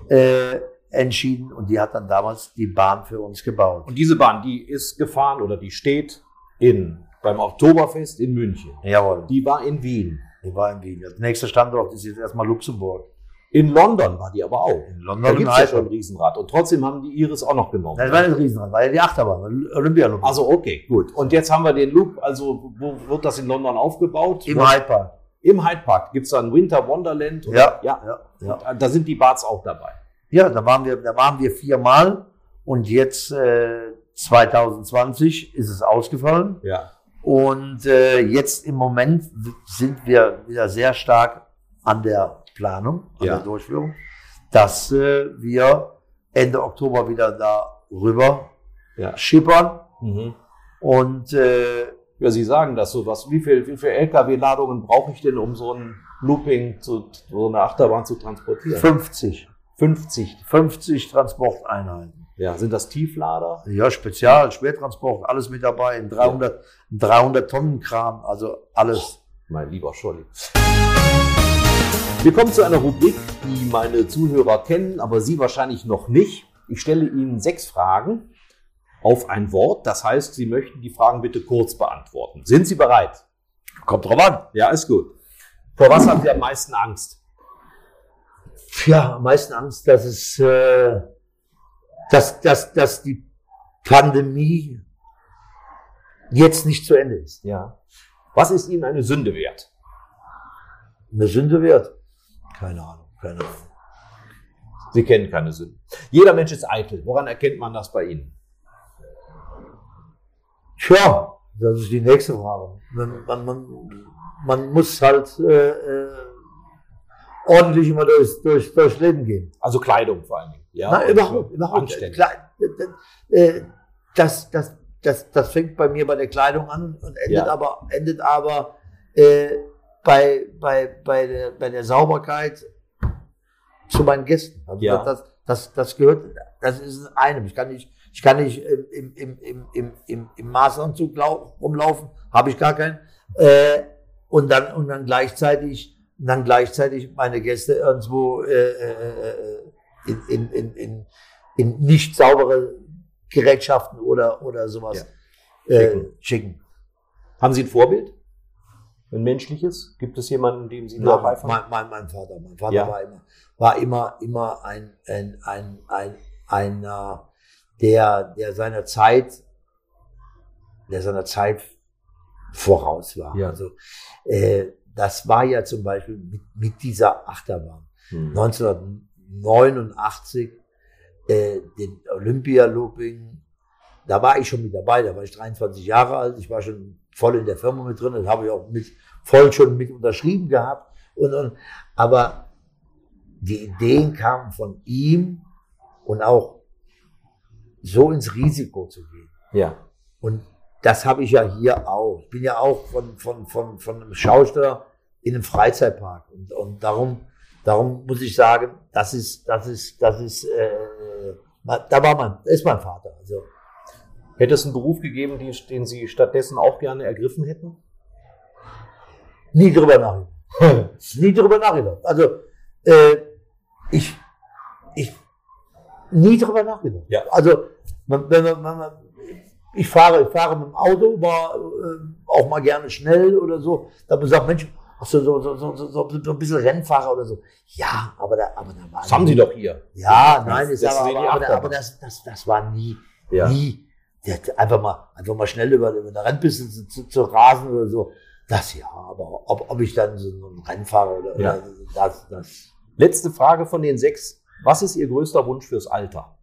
äh, entschieden und die hat dann damals die Bahn für uns gebaut. Und diese Bahn, die ist gefahren oder die steht in, beim Oktoberfest in München. Jawohl, die, war in Wien. die war in Wien. Der nächste Standort ist jetzt erstmal Luxemburg. In London war die aber auch. In London Da und gibt's ja schon ein Riesenrad. Und trotzdem haben die Iris auch noch genommen. Das war nicht Riesenrad, war ja die Achterbahn, Olympialoop. Also okay, gut. Und jetzt haben wir den Loop, also wo wird das in London aufgebaut? im Hyde Park. Im Hyde Park gibt's da ein Winter Wonderland. und- Ja, ja. ja, ja. Da sind die Barts auch dabei. Ja, da waren wir, da waren wir viermal und jetzt äh, 2020 ist es ausgefallen. Ja. Und äh, jetzt im Moment sind wir wieder sehr stark an der Planung, an Ja. der Durchführung, dass äh, wir Ende Oktober wieder da rüber Ja. schippern. Mhm. Und äh, Ja, Sie sagen das so. Was, wie viel, wie viel LKW-Ladungen brauche ich denn, um so ein Looping zu, so eine Achterbahn zu transportieren? 50, 50. 50 Transporteinheiten. Ja, sind das Tieflader? Ja, Spezial, Schwertransport, alles mit dabei, ein 300, ein 300 Tonnen Kram, also alles. Mein lieber Scholli. Wir kommen zu einer Rubrik, die meine Zuhörer kennen, aber Sie wahrscheinlich noch nicht. Ich stelle Ihnen sechs Fragen auf ein Wort. Das heißt, Sie möchten die Fragen bitte kurz beantworten. Sind Sie bereit? Kommt drauf an. Ja, ist gut. Vor was haben Sie am meisten Angst? Ja, am meisten Angst, dass es, äh, dass, dass, dass die Pandemie jetzt nicht zu Ende ist. Ja. Was ist Ihnen eine Sünde wert? Eine Sünde wird. Keine Ahnung, keine Ahnung. Sie kennen keine Sünde. Jeder Mensch ist eitel. Woran erkennt man das bei Ihnen? Tja, das ist die nächste Frage. Man, man, man, man muss halt äh, äh, ordentlich immer durchs, durch, durchs Leben gehen. Also Kleidung vor allen Dingen. Ja, Nein, überhaupt, überhaupt. Anständig. Klar, äh, das, das, das, das fängt bei mir bei der Kleidung an und endet Ja. aber, endet aber äh, bei, bei, bei, der, bei der Sauberkeit zu meinen Gästen. Also Ja. das, das, das gehört, das ist in einem. Ich kann nicht, ich kann nicht im, im, im, im, im, im, im Maßanzug lau- rumlaufen, habe ich gar keinen. Äh, und dann, und dann gleichzeitig, dann gleichzeitig meine Gäste irgendwo äh, äh, äh, in, in, in, in, in nicht saubere Gerätschaften oder, oder sowas äh, Schicken. schicken. Haben Sie ein Vorbild? Ein menschliches? Gibt es jemanden, dem Sie Ja, nacheifern? mein, mein, mein Vater. Mein Vater Ja. war immer, war immer, immer ein, ein, ein, ein, einer, der, der seiner Zeit, der seiner Zeit voraus war. Ja. Also, äh, das war ja zum Beispiel mit, mit dieser Achterbahn. Hm. 1989, äh, den Olympia-Looping, da war ich schon mit dabei, da war ich 23 Jahre alt, ich war schon voll in der Firma mit drin, das habe ich auch mit, voll schon mit unterschrieben gehabt. Und, und, aber die Ideen kamen von ihm und auch so ins Risiko zu gehen. Ja. Und das habe ich ja hier auch. Ich bin ja auch von, von, von, von einem Schausteller in einem Freizeitpark. Und, und darum, darum muss ich sagen, das ist, das ist, das ist, äh, da war das ist mein Vater. Also, Hätte es einen Beruf gegeben, die, den Sie stattdessen auch gerne ergriffen hätten? nie drüber nachgedacht. nie drüber nachgedacht. Also, äh, ich, ich, nie drüber nachgedacht. Ja. Also, man, wenn man, wenn man, ich fahre, ich fahre mit dem Auto, mal, äh, auch mal gerne schnell oder so. Da man sagt, Mensch, hast du so, so, so, so, so, ein bisschen Rennfahrer oder so. Ja, aber da, aber da war Das haben Sie doch hier. Ja, nein, ist Das aber, aber, aber, aber das, das, das war nie, Ja. nie. Einfach mal, einfach mal schnell über, über eine Rennpiste zu, zu, zu rasen oder so. Das ja, aber ob, ob ich dann so ein Rennfahrer oder, Ja. oder das, das. Letzte Frage von den sechs. Was ist Ihr größter Wunsch fürs Alter?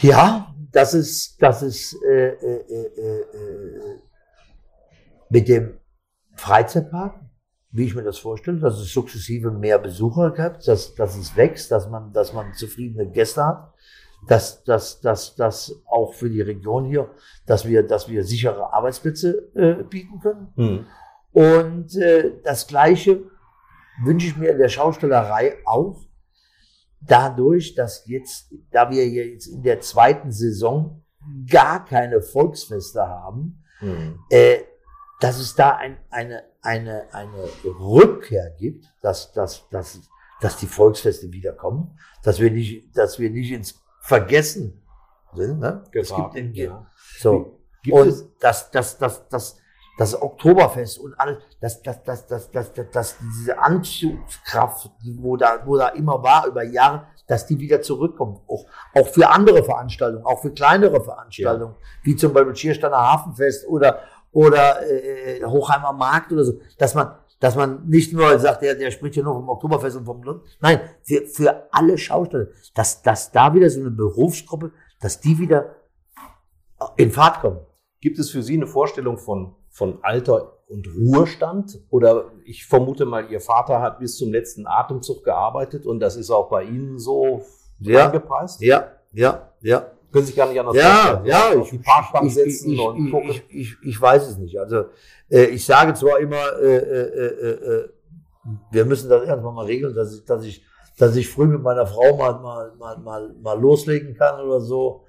Ja, das ist, das ist äh, äh, äh, äh, mit dem Freizeitpark, wie ich mir das vorstelle, dass es sukzessive mehr Besucher gibt, dass, dass es wächst, dass man, dass man zufriedene Gäste hat, dass, dass, dass, dass auch für die Region hier, dass wir, dass wir sichere Arbeitsplätze äh, bieten können. Hm. Und äh, das Gleiche wünsche ich mir in der Schaustellerei auch, dadurch, dass jetzt, da wir hier jetzt in der zweiten Saison gar keine Volksfeste haben, Hm. äh, dass es da ein, eine, eine, eine Rückkehr gibt, dass, dass, dass, dass die Volksfeste wiederkommen, dass wir nicht, dass wir nicht ins Vergessen sind. Ne? Es Geraten, gibt den, ja. so. Gibt und es- das, das, das, das, das Oktoberfest und alles, das, das, das, das, das, das, das, diese Anzugskraft, wo da, wo da immer war über Jahre, dass die wieder zurückkommt. Auch, auch für andere Veranstaltungen, auch für kleinere Veranstaltungen, wie zum Beispiel Schiersteiner Hafenfest oder, oder äh, Hochheimer Markt oder so, dass man, dass man nicht nur sagt, der, der spricht hier nur vom Oktoberfest und vom Lund. Nein, für, für alle Schausteller, dass, dass da wieder so eine Berufsgruppe, dass die wieder in Fahrt kommen. Gibt es für Sie eine Vorstellung von, von Alter und Ruhestand? Oder ich vermute mal, Ihr Vater hat bis zum letzten Atemzug gearbeitet und das ist auch bei Ihnen so ja, angepreist? Ja, ja, ja. Können sich gar nicht anders ja, vorstellen. Ja, ja. Ich, die Parkbank ich, setzen ich, und gucken. Ich, ich, ich, weiß es nicht. Also äh, ich sage zwar immer, äh, äh, äh, äh wir müssen das erstmal mal regeln, dass ich, dass ich, dass ich früh mit meiner Frau mal, mal, mal, mal, mal loslegen kann oder so.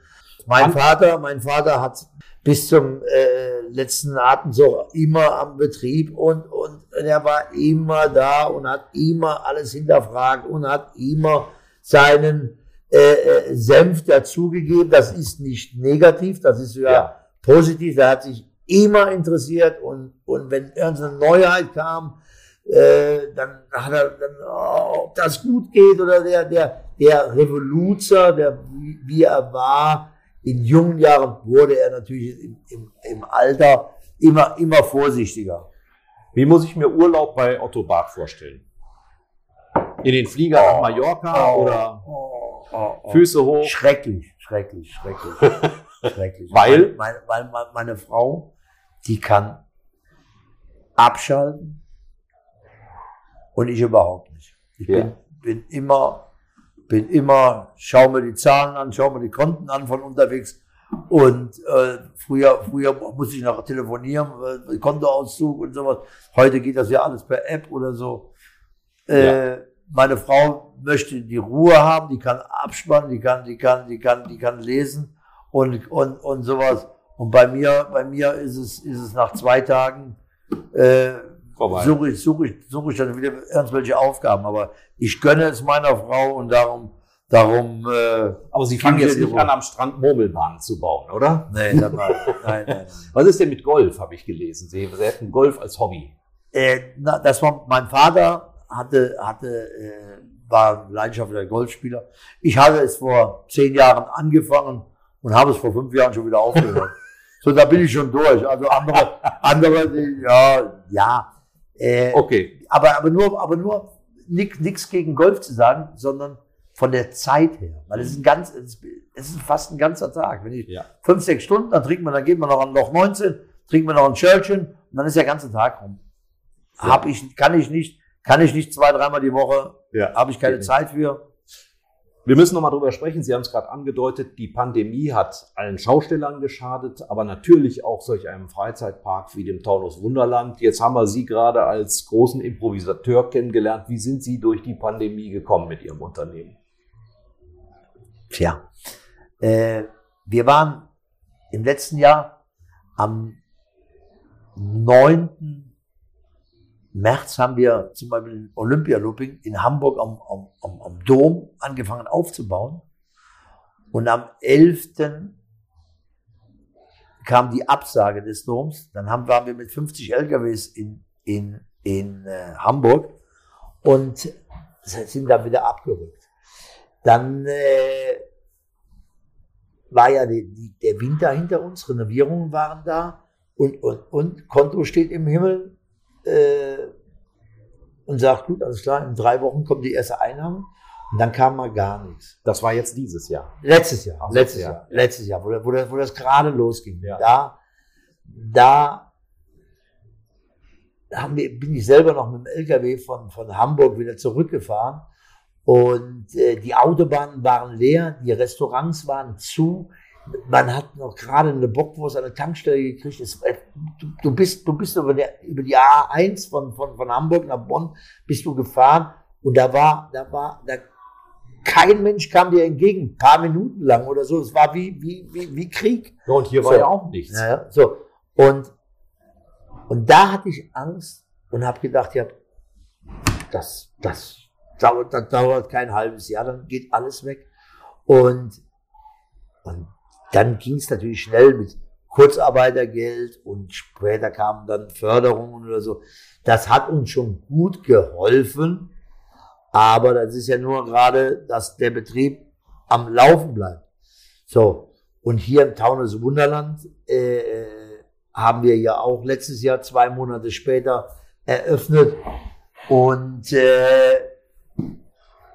Mein Vater, mein Vater hat bis zum äh, letzten Atemzug immer am Betrieb und, und er war immer da und hat immer alles hinterfragt und hat immer seinen äh, äh, Senf dazugegeben. Das ist nicht negativ, das ist ja, ja. positiv. Er hat sich immer interessiert und, und wenn irgendeine Neuheit kam, äh, dann hat er dann, oh, ob das gut geht oder der, der, der Revoluzer, der, wie er war, in jungen Jahren wurde er natürlich im, im, im Alter immer, immer vorsichtiger. Wie muss ich mir Urlaub bei Otto Barth vorstellen? In den Flieger oh, nach Mallorca oh, oder oh, oh, oh, Füße hoch? Schrecklich, schrecklich, schrecklich. schrecklich. Weil? Weil, weil, weil meine Frau, die kann abschalten und ich überhaupt nicht. Ich ja. bin, bin immer bin immer, schau mir die Zahlen an, schau mir die Konten an von unterwegs. Und äh, früher, früher musste ich noch telefonieren, äh, Kontoauszug und sowas. Heute geht das ja alles per App oder so. Äh, ja. Meine Frau möchte die Ruhe haben, die kann abspannen, die kann, die kann, die kann, die kann lesen und, und, und sowas. Und bei mir, bei mir ist es, ist es nach zwei Tagen, äh, suche ich, suche ich, suche ich dann wieder irgendwelche Aufgaben. Aber ich gönne es meiner Frau und darum, darum. Äh, Aber Sie fangen jetzt nicht an, am Strand Murmelbahnen zu bauen, oder? Nee, war, nein, nein, nein. Was ist denn mit Golf, habe ich gelesen. Sie, Sie hätten Golf als Hobby. Äh, na, das war mein Vater hatte, hatte, äh, war leidenschaftlicher Golfspieler. Ich habe es vor zehn Jahren angefangen und habe es vor fünf Jahren schon wieder aufgehört. so, da bin ich schon durch. Also andere, andere, ja, ja, äh, okay. Aber, aber nur, aber nur nichts gegen Golf zu sagen, sondern von der Zeit her. Weil es ist ein ganz, es ist fast ein ganzer Tag. Wenn ich ja. fünf, sechs Stunden, dann trinkt man, dann geht man noch an Loch 19, trinkt man noch ein Schörchen und dann ist der ganze Tag rum. Ja. Hab ich, kann ich nicht, kann ich nicht zwei, dreimal die Woche, ja. habe ich keine Zeit für. Wir müssen nochmal drüber sprechen. Sie haben es gerade angedeutet, die Pandemie hat allen Schaustellern geschadet, aber natürlich auch solch einem Freizeitpark wie dem Taunus Wunderland. Jetzt haben wir Sie gerade als großen Improvisateur kennengelernt. Wie sind Sie durch die Pandemie gekommen mit Ihrem Unternehmen? Tja, äh, wir waren im letzten Jahr am 9. März haben wir zum Beispiel Olympia-Looping in Hamburg am, am, am, am Dom angefangen aufzubauen. Und am 11. kam die Absage des Doms. Dann haben, waren wir mit 50 LKWs in, in, in äh, Hamburg und sind dann wieder abgerückt. Dann äh, war ja die, die, der Winter hinter uns, Renovierungen waren da und, und, und Konto steht im Himmel äh, und sagt, gut, alles klar, in drei Wochen kommt die erste Einnahme. Und dann kam mal gar nichts. Das war jetzt dieses Jahr. Letztes Jahr. Ach, letztes Jahr. Jahr. Letztes Jahr, wo, wo, das, wo das gerade losging. Ja. Da, da haben wir, bin ich selber noch mit dem LKW von, von Hamburg wieder zurückgefahren. Und äh, die Autobahnen waren leer, die Restaurants waren zu, man hat noch gerade eine Bockwurst an der Tankstelle gekriegt. Es, äh, du, du, bist, du bist über, der, über die A1 von, von, von Hamburg nach Bonn bist du gefahren und da war, da war, da, kein Mensch kam dir entgegen, ein paar Minuten lang oder so. Es war wie, wie, wie, wie Krieg. Ja, und hier so. war ja auch nichts. Ja, so. Und, und da hatte ich Angst und habe gedacht, ja, das, das dauert, das dauert kein halbes Jahr, dann geht alles weg. Und, und dann ging es natürlich schnell mit Kurzarbeitergeld und später kamen dann Förderungen oder so. Das hat uns schon gut geholfen, aber das ist ja nur gerade, dass der Betrieb am Laufen bleibt. So, und hier im Taunus Wunderland äh, haben wir ja auch letztes Jahr, zwei Monate später, eröffnet und äh,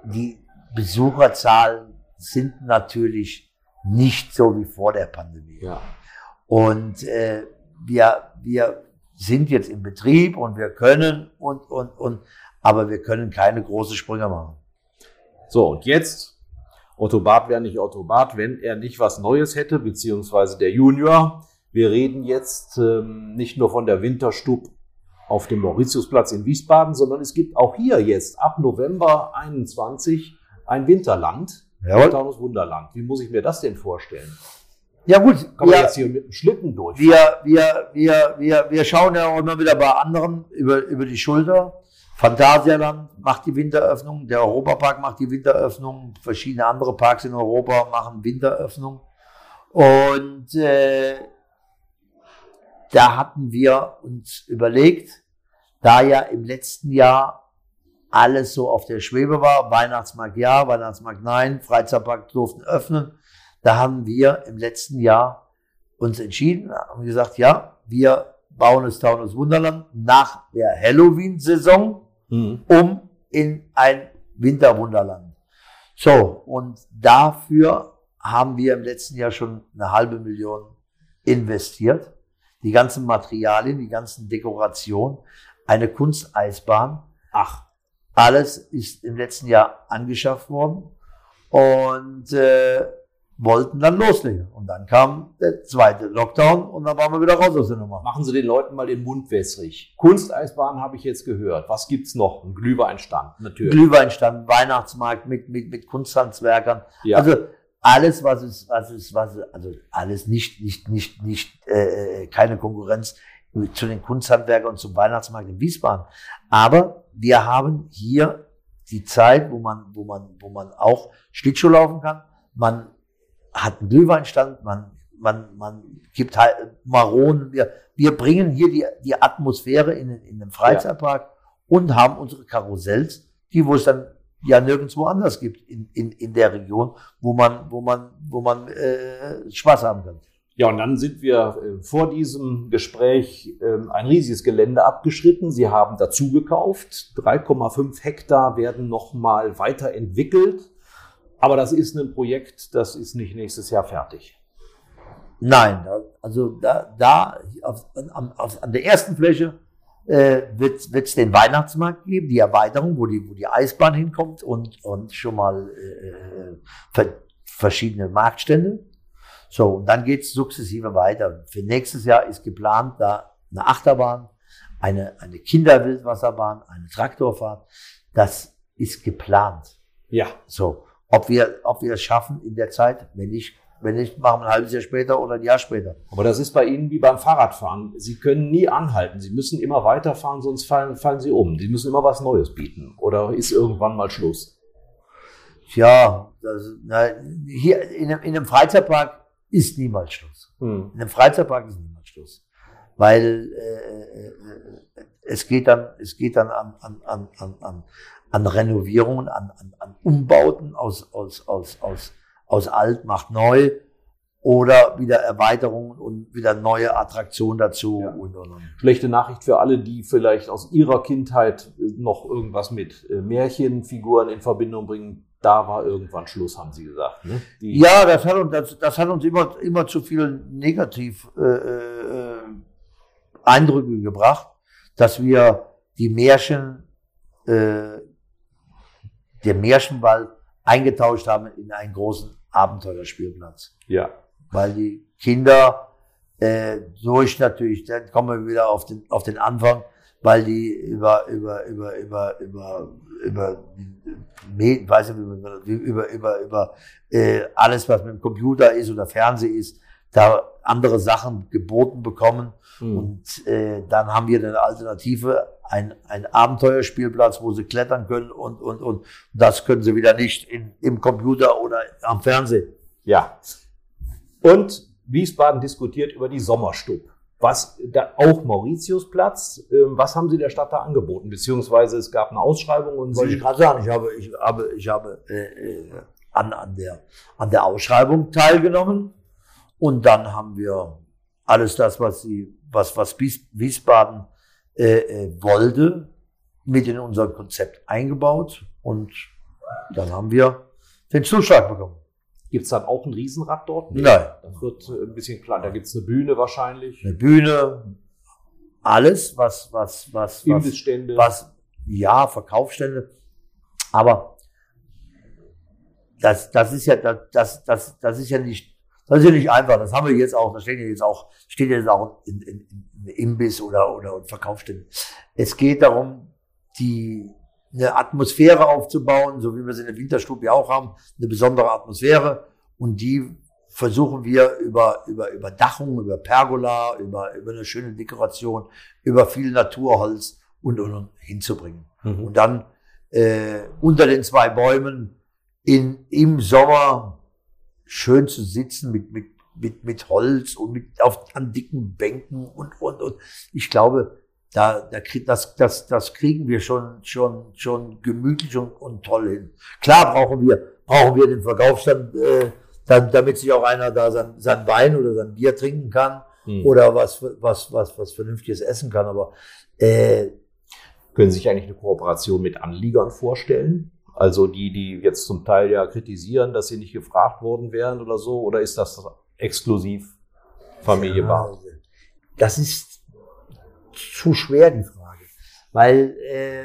die Besucherzahlen sind natürlich nicht so wie vor der Pandemie. Ja. Und äh, wir, wir sind jetzt im Betrieb und wir können und, und, und, aber wir können keine große Sprünge machen. So, und jetzt, Otto Barth wäre nicht Otto Barth, wenn er nicht was Neues hätte, beziehungsweise der Junior. Wir reden jetzt ähm, nicht nur von der Winterstub auf dem Mauritiusplatz in Wiesbaden, sondern es gibt auch hier jetzt ab November 21 ein Winterland, Jawohl. Taunus Wunderland. Wie muss ich mir das denn vorstellen? Ja gut, Kann man wir, jetzt hier mit dem Schlitten durch? wir, wir, wir, wir, wir schauen ja auch immer wieder bei anderen über, über die Schulter. Phantasialand macht die Winteröffnung, der Europapark macht die Winteröffnung, verschiedene andere Parks in Europa machen Winteröffnung. Und äh, da hatten wir uns überlegt, da ja im letzten Jahr alles so auf der Schwebe war, Weihnachtsmarkt ja, Weihnachtsmarkt nein, Freizeitpark durften öffnen, da haben wir im letzten Jahr uns entschieden, haben gesagt, ja, wir bauen das Taunus Wunderland nach der Halloween-Saison Mhm. um in ein Winterwunderland. So, und dafür haben wir im letzten Jahr schon eine halbe Million investiert. Die ganzen Materialien, die ganzen Dekorationen, eine Kunsteisbahn, Ach, alles ist im letzten Jahr angeschafft worden und äh, wollten dann loslegen. Und dann kam der zweite Lockdown und dann waren wir wieder raus aus der Nummer. machen Sie den Leuten mal den Mund wässrig. Kunsteisbahn habe ich jetzt gehört. Was gibt's noch? Ein Glühweinstand, natürlich. Glühweinstand, Weihnachtsmarkt mit, mit, mit Kunsthandwerkern. Ja. Also alles, was es, was es, was es, also alles nicht, nicht, nicht, nicht, äh, keine Konkurrenz zu den Kunsthandwerkern und zum Weihnachtsmarkt in Wiesbaden. Aber wir haben hier die Zeit, wo man, wo man, wo man auch Schlittschuh laufen kann. Man hat einen Glühweinstand, man, man, man gibt halt Maronen. Wir, wir bringen hier die, die Atmosphäre in, den- in den Freizeitpark und haben unsere Karussells, die wo es dann ja nirgendwo anders gibt in, in, in der Region, wo man, wo man, wo man äh, Spaß haben kann. Ja, und dann sind wir äh, vor diesem Gespräch ähm, ein riesiges Gelände abgeschritten. Sie haben dazu gekauft. 3,5 Hektar werden nochmal weiterentwickelt. Aber das ist ein Projekt, das ist nicht nächstes Jahr fertig. Nein, also da, da auf, an, auf, an der ersten Fläche äh, wird es den Weihnachtsmarkt geben, die Erweiterung, wo die, wo die Eisbahn hinkommt und, und schon mal äh, ver, verschiedene Marktstände. So, und dann geht es sukzessive weiter. Für nächstes Jahr ist geplant, da eine Achterbahn, eine, eine Kinderwildwasserbahn, eine Traktorfahrt. Das ist geplant. Ja, So, ob wir, ob wir es schaffen in der Zeit, wenn nicht, wenn nicht, machen wir ein halbes Jahr später oder ein Jahr später. aber das ist bei Ihnen wie beim Fahrradfahren. Sie können nie anhalten. Sie müssen immer weiterfahren, sonst fallen, fallen Sie um. Sie müssen immer was Neues bieten. Oder ist irgendwann mal Schluss? Tja, das, na, hier in einem, in einem Freizeitpark ist niemals Schluss. Hm. In einem Freizeitpark ist niemals Schluss. Weil äh, äh, es geht dann, es geht dann an, an, an, an, an, an Renovierungen, an, an, an Umbauten aus, aus, aus, aus, aus alt macht neu oder wieder Erweiterungen und wieder neue Attraktionen dazu Ja. und, und, und. Schlechte Nachricht für alle, die vielleicht aus ihrer Kindheit noch irgendwas mit äh, Märchenfiguren in Verbindung bringen. Da war irgendwann Schluss, haben Sie gesagt. Ne? Ja, das hat uns, das, das hat uns immer, immer zu viel negativ äh, äh, Eindrücke gebracht, dass wir die Märchen, äh, den Märchenwald eingetauscht haben in einen großen Abenteuerspielplatz. ja. Weil die Kinder äh, durch natürlich, dann kommen wir wieder auf den, auf den Anfang, weil die über, über, über, über, über, über, weiß nicht, über, über, über, äh, alles, was mit dem Computer ist oder Fernsehen ist, da andere Sachen geboten bekommen. Hm. Und äh, dann haben wir eine Alternative, ein, ein Abenteuerspielplatz, wo sie klettern können und, und, und das können sie wieder nicht in, im Computer oder am Fernsehen. Ja. Und Wiesbaden diskutiert über die Sommerstub. Was, da auch Mauritiusplatz, ähm, was haben Sie der Stadt da angeboten? Beziehungsweise es gab eine Ausschreibung und Wollte ich Sie, gerade sagen, ich habe, ich habe, ich habe äh, äh, an, an, der, an der Ausschreibung teilgenommen und dann haben wir alles das, was sie, was, was Wies- Wiesbaden äh, äh, wollte, mit in unser Konzept eingebaut und dann haben wir den Zuschlag bekommen. Gibt es dann auch ein Riesenrad dort? Nein. Das wird äh, ein bisschen klein. Da gibt es eine Bühne wahrscheinlich. Eine Bühne, alles, was, was, was, Imbissstände. was, ja, Verkaufsstände. Aber das, das ist ja, das, das, das ist ja nicht, das ist ja nicht einfach. Das haben wir jetzt auch, da steht ja jetzt auch, steht ja jetzt auch in, in, in Imbiss oder, oder Verkaufsstände. Es geht darum, die, eine Atmosphäre aufzubauen, so wie wir es in der Winterstube auch haben, eine besondere Atmosphäre. Und die versuchen wir über, über Überdachung, über Pergola, über, über eine schöne Dekoration, über viel Naturholz und, und, und hinzubringen. Mhm. Und dann äh, unter den zwei Bäumen in, im Sommer schön zu sitzen mit, mit, mit, mit Holz und mit auf, an dicken Bänken und, und, und. Ich glaube, da, da das, das, das kriegen wir schon, schon, schon gemütlich und, und toll hin. Klar brauchen wir, brauchen wir den Verkaufsstand, äh, dann, damit sich auch einer da sein, sein Wein oder sein Bier trinken kann hm. oder was, was, was, was Vernünftiges essen kann. Aber äh, können Sie sich eigentlich eine Kooperation mit Anliegern vorstellen? Also die, die jetzt zum Teil ja kritisieren, dass sie nicht gefragt worden wären oder so, oder ist das exklusiv Familie ja, Das ist zu schwer, die Frage. Weil äh,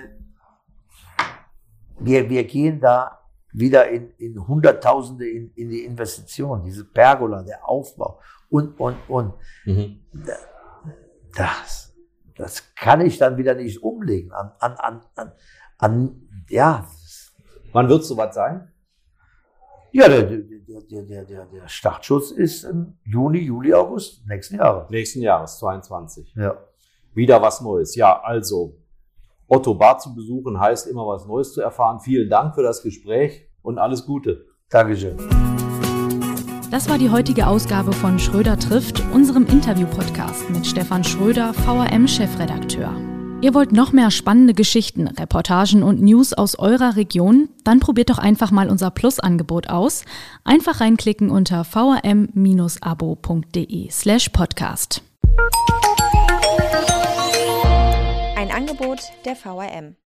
wir, wir gehen da wieder in, in Hunderttausende in, in die Investition, diese Pergola, der Aufbau und, und, und. Mhm. Das, das kann ich dann wieder nicht umlegen an, an, an, an, an ja. Wann wird es soweit sein? Ja, der, der, der, der, der Startschuss ist im Juni, Juli, August nächsten Jahres. Nächsten Jahres, 22. Ja. Wieder was Neues. Ja, also Otto Bar zu besuchen heißt immer was Neues zu erfahren. Vielen Dank für das Gespräch und alles Gute. Dankeschön. Das war die heutige Ausgabe von Schröder trifft, unserem Interview-Podcast mit Stefan Schröder, VRM-Chefredakteur. Ihr wollt noch mehr spannende Geschichten, Reportagen und News aus eurer Region? Dann probiert doch einfach mal unser Plus-Angebot aus. Einfach reinklicken unter vrm-abo.de slash podcast. Angebot der VRM.